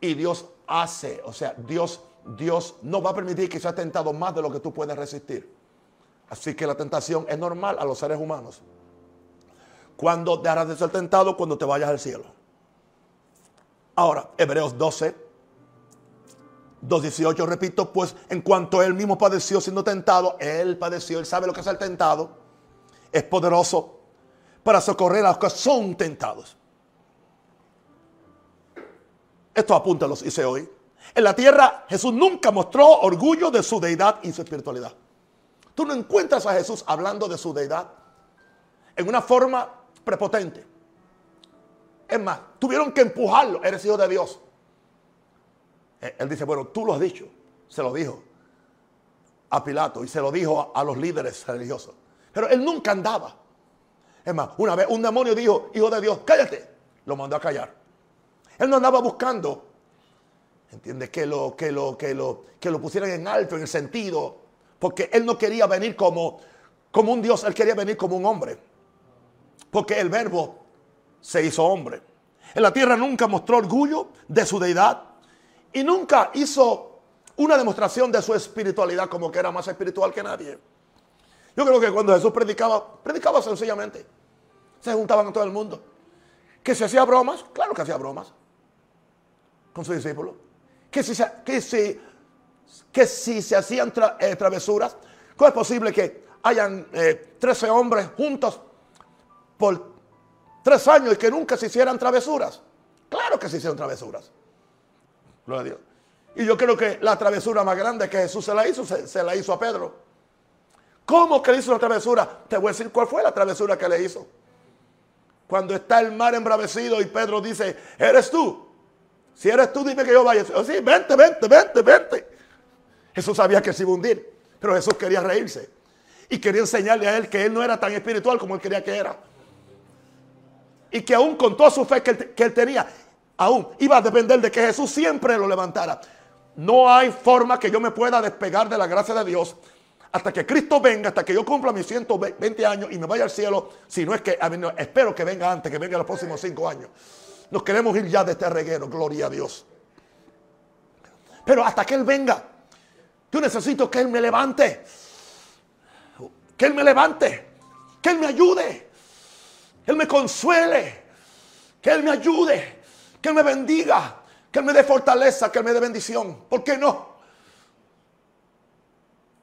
Y Dios hace, o sea, Dios, Dios no va a permitir que sea tentado más de lo que tú puedes resistir. Así que la tentación es normal a los seres humanos. Cuando dejarás de ser tentado? Cuando te vayas al cielo. Ahora, Hebreos 12, 2.18, repito, pues en cuanto él mismo padeció siendo tentado, él padeció, él sabe lo que es el tentado es poderoso para socorrer a los que son tentados. Esto apunta los hice hoy. En la tierra Jesús nunca mostró orgullo de su deidad y su espiritualidad. Tú no encuentras a Jesús hablando de su deidad en una forma prepotente. Es más, tuvieron que empujarlo. Eres hijo de Dios. Él dice, bueno, tú lo has dicho. Se lo dijo a Pilato y se lo dijo a los líderes religiosos. Pero él nunca andaba. Es más, una vez un demonio dijo, hijo de Dios, cállate. Lo mandó a callar. Él no andaba buscando, entiende, que lo, que lo, que lo, que lo pusieran en alto, en el sentido, porque él no quería venir como, como un Dios, él quería venir como un hombre. Porque el verbo se hizo hombre. En la tierra nunca mostró orgullo de su deidad y nunca hizo una demostración de su espiritualidad como que era más espiritual que nadie. Yo creo que cuando Jesús predicaba, predicaba sencillamente. Se juntaban a todo el mundo. Que se hacía bromas, claro que hacía bromas con sus discípulos. Que si, que si, que si se hacían eh, travesuras, ¿cómo es posible que hayan 13 eh, hombres juntos por tres años y que nunca se hicieran travesuras? Claro que se hicieron travesuras. Gloria a Dios. Y yo creo que la travesura más grande que Jesús se la hizo, se la hizo a Pedro. ¿Cómo que le hizo una travesura? Te voy a decir cuál fue la travesura que le hizo. Cuando está el mar embravecido y Pedro dice, ¿eres tú? Si eres tú, dime que yo vaya. Oh, sí, vente, vente, vente, vente. Jesús sabía que se iba a hundir, pero Jesús quería reírse. Y quería enseñarle a él que él no era tan espiritual como él quería que era. Y que aún con toda su fe que él tenía, aún iba a depender de que Jesús siempre lo levantara. No hay forma que yo me pueda despegar de la gracia de Dios hasta que Cristo venga, hasta que yo cumpla mis 120 años y me vaya al cielo. Si no es que, espero que venga antes, que venga los próximos 5 años. Nos queremos ir ya de este reguero, gloria a Dios. Pero hasta que Él venga, yo necesito que Él me levante. Que Él me levante. Que Él me ayude. Que Él me consuele. Que Él me ayude. Que Él me bendiga. Que Él me dé fortaleza. Que Él me dé bendición. ¿Por qué no?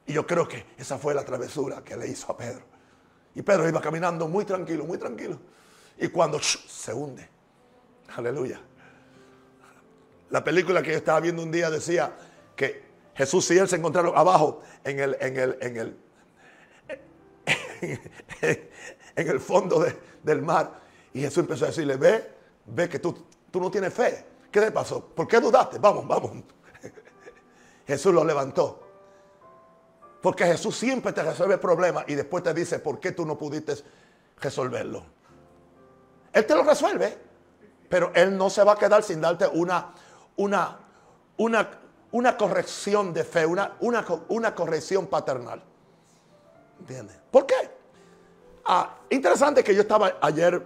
Y yo creo que esa fue la travesura que le hizo a Pedro. Y Pedro iba caminando muy tranquilo, muy tranquilo. Y cuando se hunde. Aleluya. La película que yo estaba viendo un día decía que Jesús y él se encontraron abajo en el, en el, en el, en el fondo del mar. Y Jesús empezó a decirle, ve, ve que tú, tú no tienes fe. ¿Qué te pasó? ¿Por qué dudaste? Vamos, vamos. Jesús lo levantó. Porque Jesús siempre te resuelve problemas y después te dice por qué tú no pudiste resolverlo. Él te lo resuelve, pero Él no se va a quedar sin darte una, una, una, una corrección de fe, una, una, una corrección paternal. ¿Entiendes? ¿Por qué? Ah, interesante que yo estaba ayer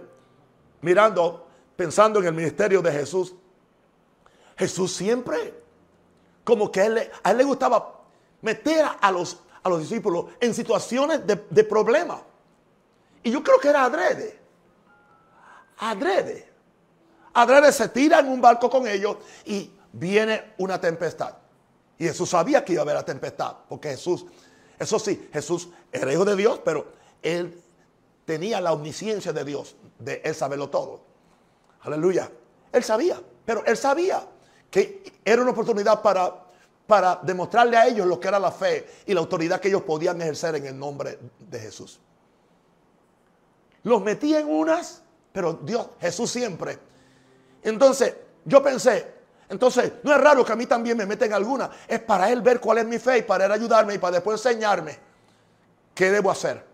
mirando, pensando en el ministerio de Jesús. Jesús siempre, como que a él le gustaba meter a los, a los discípulos en situaciones de, de problema. Y yo creo que era adrede. Adrede. Adrede se tira en un barco con ellos y viene una tempestad. Y Jesús sabía que iba a haber la tempestad, porque Jesús, eso sí, Jesús era hijo de Dios, pero él tenía la omnisciencia de Dios, de él saberlo todo. Aleluya. Él sabía, pero él sabía que era una oportunidad para, para demostrarle a ellos lo que era la fe y la autoridad que ellos podían ejercer en el nombre de Jesús. Los metía en unas, pero Dios, Jesús siempre. Entonces, yo pensé, entonces, no es raro que a mí también me meten alguna. Es para él ver cuál es mi fe y para él ayudarme y para después enseñarme qué debo hacer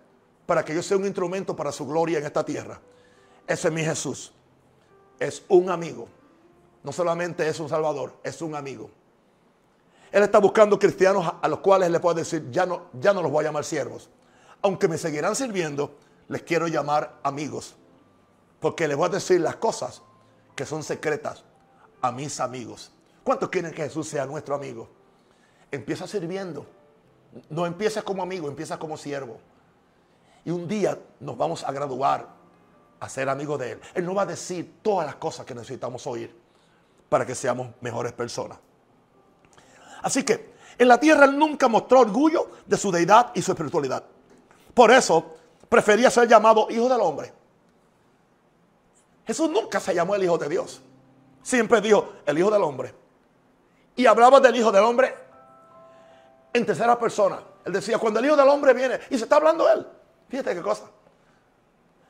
para que yo sea un instrumento para su gloria en esta tierra. Ese es mi Jesús. Es un amigo. No solamente es un salvador, es un amigo. Él está buscando cristianos a los cuales le puedo decir, ya no, ya no los voy a llamar siervos. Aunque me seguirán sirviendo, les quiero llamar amigos. Porque les voy a decir las cosas que son secretas a mis amigos. ¿Cuántos quieren que Jesús sea nuestro amigo? Empieza sirviendo. No empieces como amigo, empieza como siervo. Y un día nos vamos a graduar a ser amigos de Él. Él nos va a decir todas las cosas que necesitamos oír para que seamos mejores personas. Así que en la tierra Él nunca mostró orgullo de su deidad y su espiritualidad. Por eso prefería ser llamado Hijo del Hombre. Jesús nunca se llamó el Hijo de Dios siempre dijo el Hijo del Hombre. Y hablaba del Hijo del Hombre en tercera persona. Él decía, cuando el Hijo del Hombre viene, y se está hablando él. Fíjate qué cosa.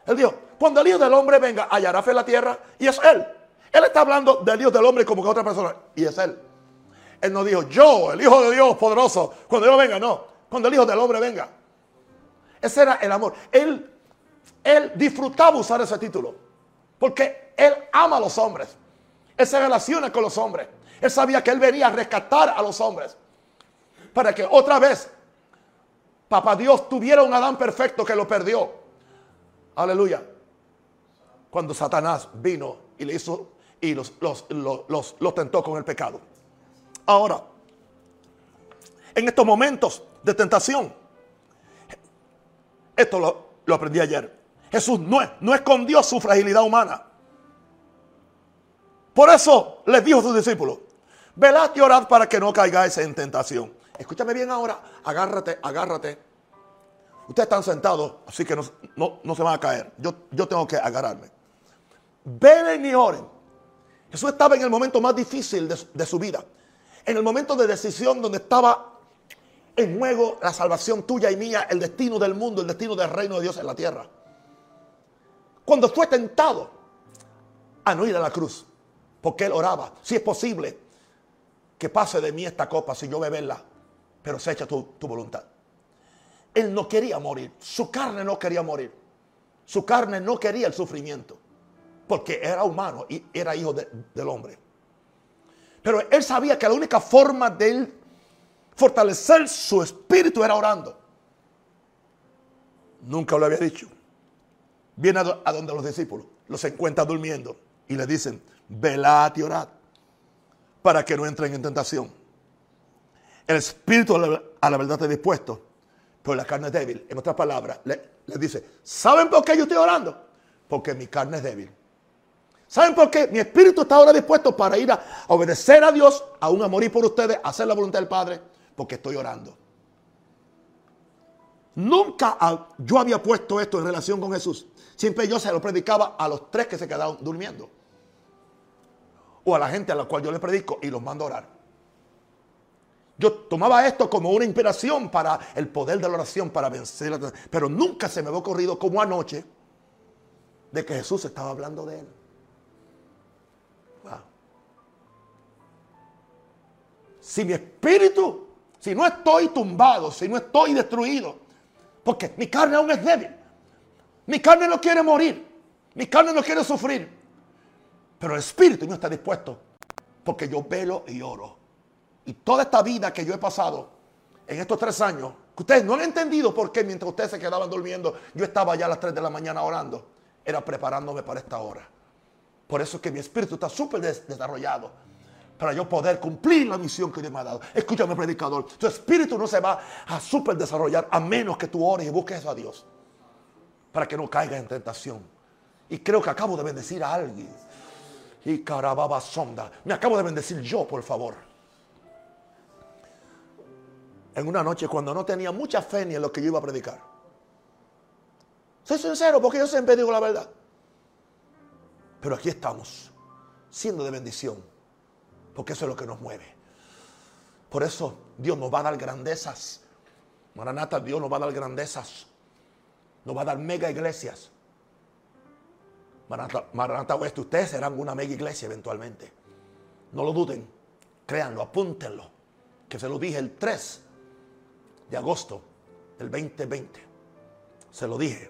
Él dijo, cuando el Hijo del Hombre venga, hallará fe en la tierra, y es él. Él está hablando del Hijo del Hombre como que otra persona, y es él. Él no dijo, yo, el Hijo de Dios poderoso, cuando yo venga, no. Cuando el Hijo del Hombre venga. Ese era el amor. Él, él disfrutaba usar ese título, porque él ama a los hombres. Él se relaciona con los hombres. Él sabía que él venía a rescatar a los hombres. Para que otra vez, papá Dios tuviera un Adán perfecto que lo perdió. Aleluya. Cuando Satanás vino y le hizo y los, los, tentó con el pecado. Ahora, en estos momentos de tentación, esto lo, aprendí ayer. Jesús no, no escondió su fragilidad humana. Por eso les dijo a sus discípulos, velad y orad para que no caigáis en tentación. Escúchame bien ahora, agárrate, agárrate. Ustedes están sentados, así que no, se van a caer. Yo, yo tengo que agarrarme. Velen y oren. Jesús estaba en el momento más difícil de, de su vida. En el momento de decisión donde estaba en juego la salvación tuya y mía, el destino del mundo, el destino del reino de Dios en la tierra. Cuando fue tentado a no ir a la cruz. Porque él oraba, si es posible, que pase de mí esta copa si yo beberla, pero se echa tu, tu voluntad. Él no quería morir, su carne no quería morir, su carne no quería el sufrimiento. porque era humano y era hijo de- del hombre. Pero él sabía que la única forma de él fortalecer su espíritu era orando. Nunca lo había dicho. Viene a, do- a donde los discípulos, los encuentra durmiendo y le dicen, velad y orad para que no entren en tentación. El espíritu a la, verdad está dispuesto, pero la carne es débil. En otras palabras, le dice, ¿saben por qué yo estoy orando? Porque mi carne es débil. ¿Saben por qué? Mi espíritu está ahora dispuesto para ir a, obedecer a Dios, aún a morir por ustedes, a hacer la voluntad del Padre, porque estoy orando. Nunca yo había puesto esto en relación con Jesús. Siempre yo se lo predicaba a los tres que se quedaron durmiendo. O a la gente a la cual yo le predico y los mando a orar. Yo tomaba esto como una inspiración para el poder de la oración, para vencer Pero nunca se me había ocurrido como anoche de que Jesús estaba hablando de él. Si mi espíritu, si no estoy tumbado, si no estoy destruido, porque mi carne aún es débil. Mi carne no quiere morir. Mi carne no quiere sufrir. Pero el espíritu no está dispuesto. Porque yo velo y oro. Y toda esta vida que yo he pasado en estos tres años, que ustedes no han entendido por qué mientras ustedes se quedaban durmiendo, yo estaba ya a las 3 de la mañana orando. Era preparándome para esta hora. Por eso es que mi espíritu está súper des- desarrollado. Para yo poder cumplir la misión que Dios me ha dado. Escúchame, predicador. Tu espíritu no se va a súper desarrollar a menos que tú ores y busques eso a Dios. Para que no caigas en tentación. Y creo que acabo de bendecir a alguien. Y carababa sonda. Me acabo de bendecir yo, por favor. En una noche cuando no tenía mucha fe ni en lo que yo iba a predicar. Soy sincero porque yo siempre digo la verdad. Pero aquí estamos, siendo de bendición, porque eso es lo que nos mueve. Por eso Dios nos va a dar grandezas. Maranata, Dios nos va a dar grandezas. Nos va a dar mega iglesias. Maranata, Maranata ustedes serán una mega iglesia eventualmente. No lo duden, créanlo, apúntenlo. Que se lo dije el 3 de agosto del 2020. Se lo dije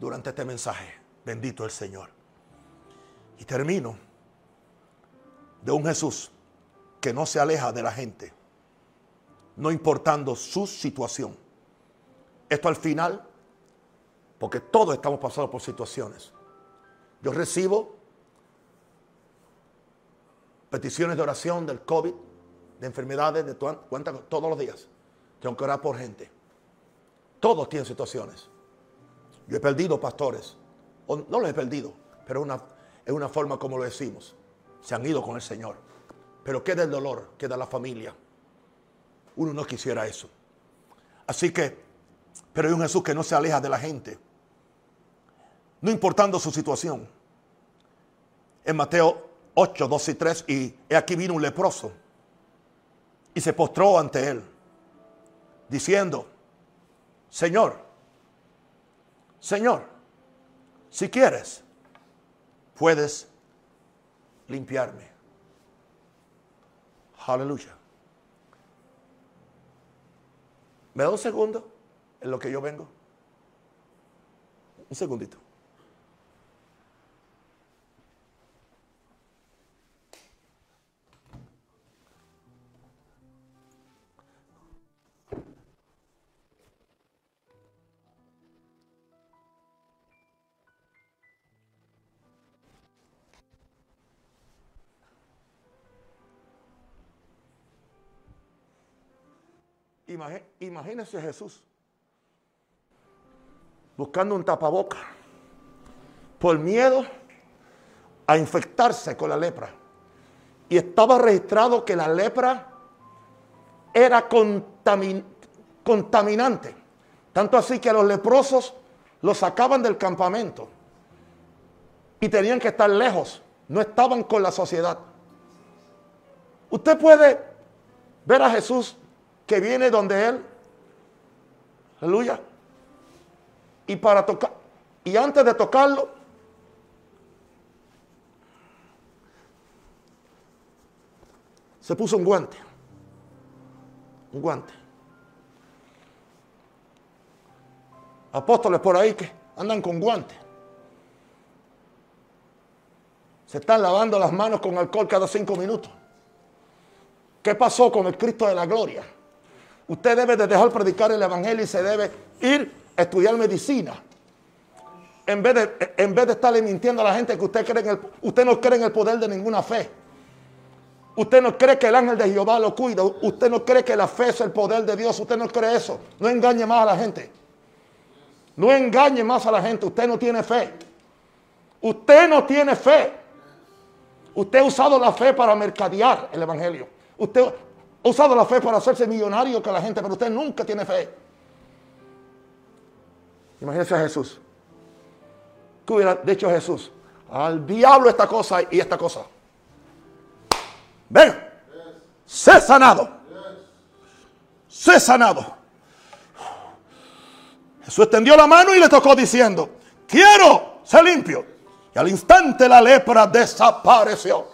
durante este mensaje. Bendito el Señor. Y termino de un Jesús que no se aleja de la gente, no importando su situación. Esto al final, porque todos estamos pasando por situaciones. Yo recibo peticiones de oración del COVID, de enfermedades, de cuántas- todos los días. Tengo que orar por gente. Todos tienen situaciones. Yo he perdido pastores. O no los he perdido, pero una, es una forma como lo decimos. Se han ido con el Señor. Pero queda el dolor, queda la familia. Uno no quisiera eso. Así que, pero hay un Jesús que no se aleja de la gente. No importando su situación. En Mateo 8, 2 y 3, y aquí vino un leproso y se postró ante él, diciendo, Señor, Señor, si quieres, puedes limpiarme. Aleluya. ¿Me da un segundo en lo que yo vengo? Un segundito. Imagínese Jesús buscando un tapaboca por miedo a infectarse con la lepra. Y estaba registrado que la lepra era contamin- contaminante. Tanto así que a los leprosos los sacaban del campamento y tenían que estar lejos, no estaban con la sociedad. Usted puede ver a Jesús que viene donde él, aleluya, y para tocar, y antes de tocarlo, se puso un guante, un guante. Apóstoles por ahí que andan con guantes. se están lavando las manos con alcohol cada cinco minutos. ¿Qué pasó con el Cristo de la gloria? Usted debe de dejar predicar el Evangelio y se debe ir a estudiar medicina. En vez, de, en vez de estarle mintiendo a la gente que usted, cree usted no cree en el poder de ninguna fe. Usted no cree que el ángel de Jehová lo cuida. Usted no cree que la fe es el poder de Dios. Usted no cree eso. No engañe más a la gente. No engañe más a la gente. Usted no tiene fe. Usted no tiene fe. Usted ha usado la fe para mercadear el Evangelio. Usted ha usado la fe para hacerse millonario que la gente, pero usted nunca tiene fe. Imagínese a Jesús. ¿Qué hubiera dicho Jesús? Al diablo esta cosa y esta cosa. Ven, sé sanado. Sé sanado. Jesús extendió la mano y le tocó diciendo, quiero ser limpio. Y al instante la lepra desapareció.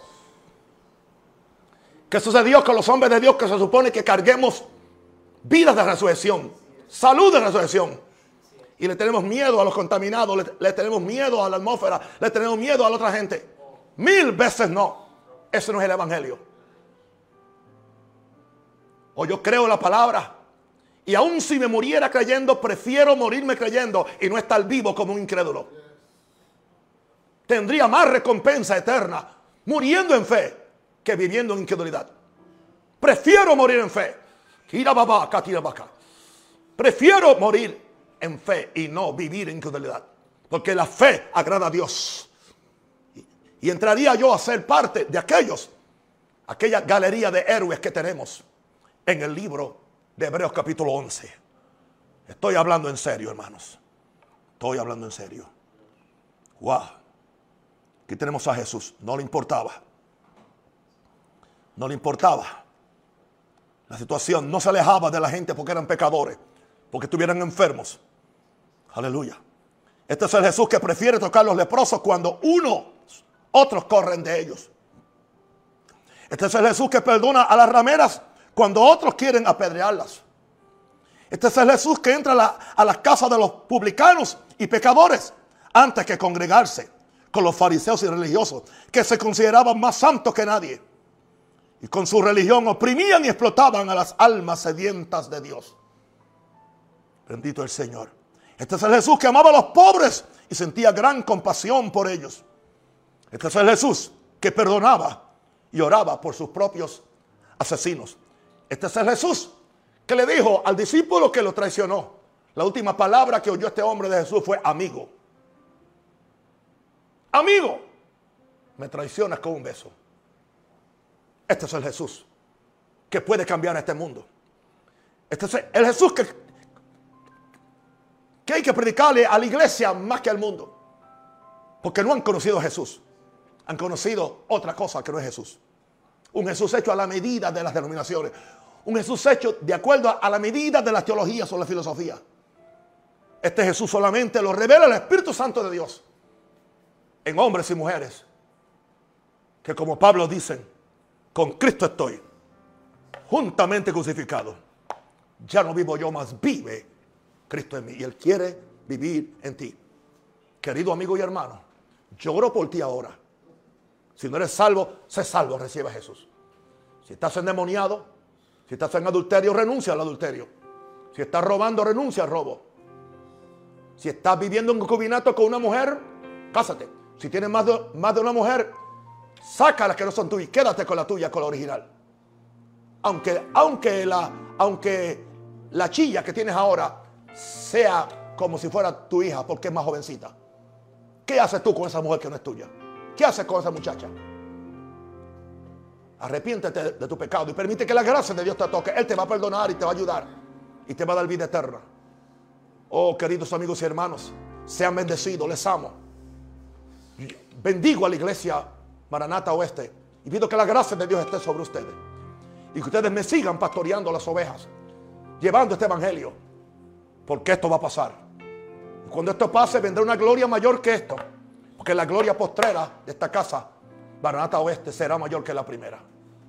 ¿Qué sucedió con los hombres de Dios que se supone que carguemos vidas de resurrección, salud de resurrección? Y le tenemos miedo a los contaminados, le, tenemos miedo a la atmósfera, le tenemos miedo a la otra gente. Mil veces no. Eso no es el Evangelio. O yo creo la palabra. Y aun si me muriera creyendo, prefiero morirme creyendo y no estar vivo como un incrédulo. Tendría más recompensa eterna muriendo en fe que viviendo en incredulidad. Prefiero morir en fe. Prefiero morir en fe y no vivir en incredulidad. Porque la fe agrada a Dios. Y entraría yo a ser parte de aquellos, aquella galería de héroes que tenemos en el libro de Hebreos capítulo 11. Estoy hablando en serio, hermanos. Estoy hablando en serio. Wow. Aquí tenemos a Jesús. No le importaba. No le importaba. La situación no se alejaba de la gente porque eran pecadores, porque estuvieran enfermos. Aleluya. Este es el Jesús que prefiere tocar los leprosos cuando uno, otros corren de ellos. Este es el Jesús que perdona a las rameras cuando otros quieren apedrearlas. Este es el Jesús que entra a, la, a las casas de los publicanos y pecadores antes que congregarse con los fariseos y religiosos que se consideraban más santos que nadie. Y con su religión oprimían y explotaban a las almas sedientas de Dios. Bendito el Señor. Este es el Jesús que amaba a los pobres y sentía gran compasión por ellos. Este es el Jesús que perdonaba y oraba por sus propios asesinos. Este es el Jesús que le dijo al discípulo que lo traicionó. La última palabra que oyó este hombre de Jesús fue amigo. Amigo, me traicionas con un beso. Este es el Jesús que puede cambiar este mundo. Este es el Jesús que, hay que predicarle a la iglesia más que al mundo. Porque no han conocido a Jesús. Han conocido otra cosa que no es Jesús. Un Jesús hecho a la medida de las denominaciones un Jesús hecho de acuerdo a la medida de las teologías o la filosofía. Este Jesús solamente lo revela el Espíritu Santo de Dios en hombres y mujeres que como Pablo dicen, con Cristo estoy, juntamente crucificado. Ya no vivo yo, más vive Cristo en mí. Y Él quiere vivir en ti. Querido amigo y hermano, lloro por ti ahora. Si no eres salvo, sé salvo, recibe a Jesús. Si estás endemoniado, si estás en adulterio, renuncia al adulterio. Si estás robando, renuncia al robo. Si estás viviendo en concubinato con una mujer, cásate. Si tienes más de, más de una mujer, saca las que no son tuyas y quédate con la tuya, con la original. Aunque, aunque, la, aunque la chilla que tienes ahora sea como si fuera tu hija porque es más jovencita. ¿Qué haces tú con esa mujer que no es tuya? ¿Qué haces con esa muchacha? Arrepiéntete de tu pecado y permite que la gracia de Dios te toque. Él te va a perdonar y te va a ayudar. Y te va a dar vida eterna. Oh, queridos amigos y hermanos, sean bendecidos, les amo. Bendigo a la iglesia Maranata Oeste y pido que la gracia de Dios esté sobre ustedes. Y que ustedes me sigan pastoreando las ovejas, llevando este evangelio. Porque esto va a pasar. Y cuando esto pase, vendrá una gloria mayor que esto. Porque la gloria postrera de esta casa, Maranata Oeste, será mayor que la primera.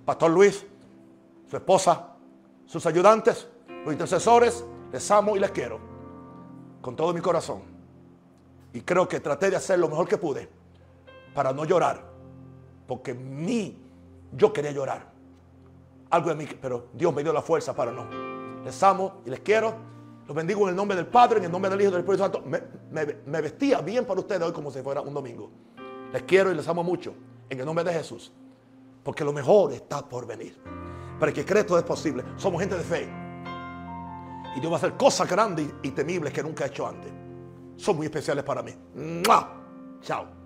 Pastor Luis, su esposa, sus ayudantes, los intercesores, les amo y les quiero con todo mi corazón. Y creo que traté de hacer lo mejor que pude para no llorar porque mí, yo quería llorar. Algo de mí, pero Dios me dio la fuerza para no. Les amo y les quiero. Los bendigo en el nombre del Padre, en el nombre del Hijo y del Espíritu Santo. Me, vestía bien para ustedes hoy como si fuera un domingo. Les quiero y les amo mucho. En el nombre de Jesús. Porque lo mejor está por venir. Para el que cree todo es posible. Somos gente de fe. Y Dios va a hacer cosas grandes y temibles que nunca ha hecho antes. Son muy especiales para mí. Chao.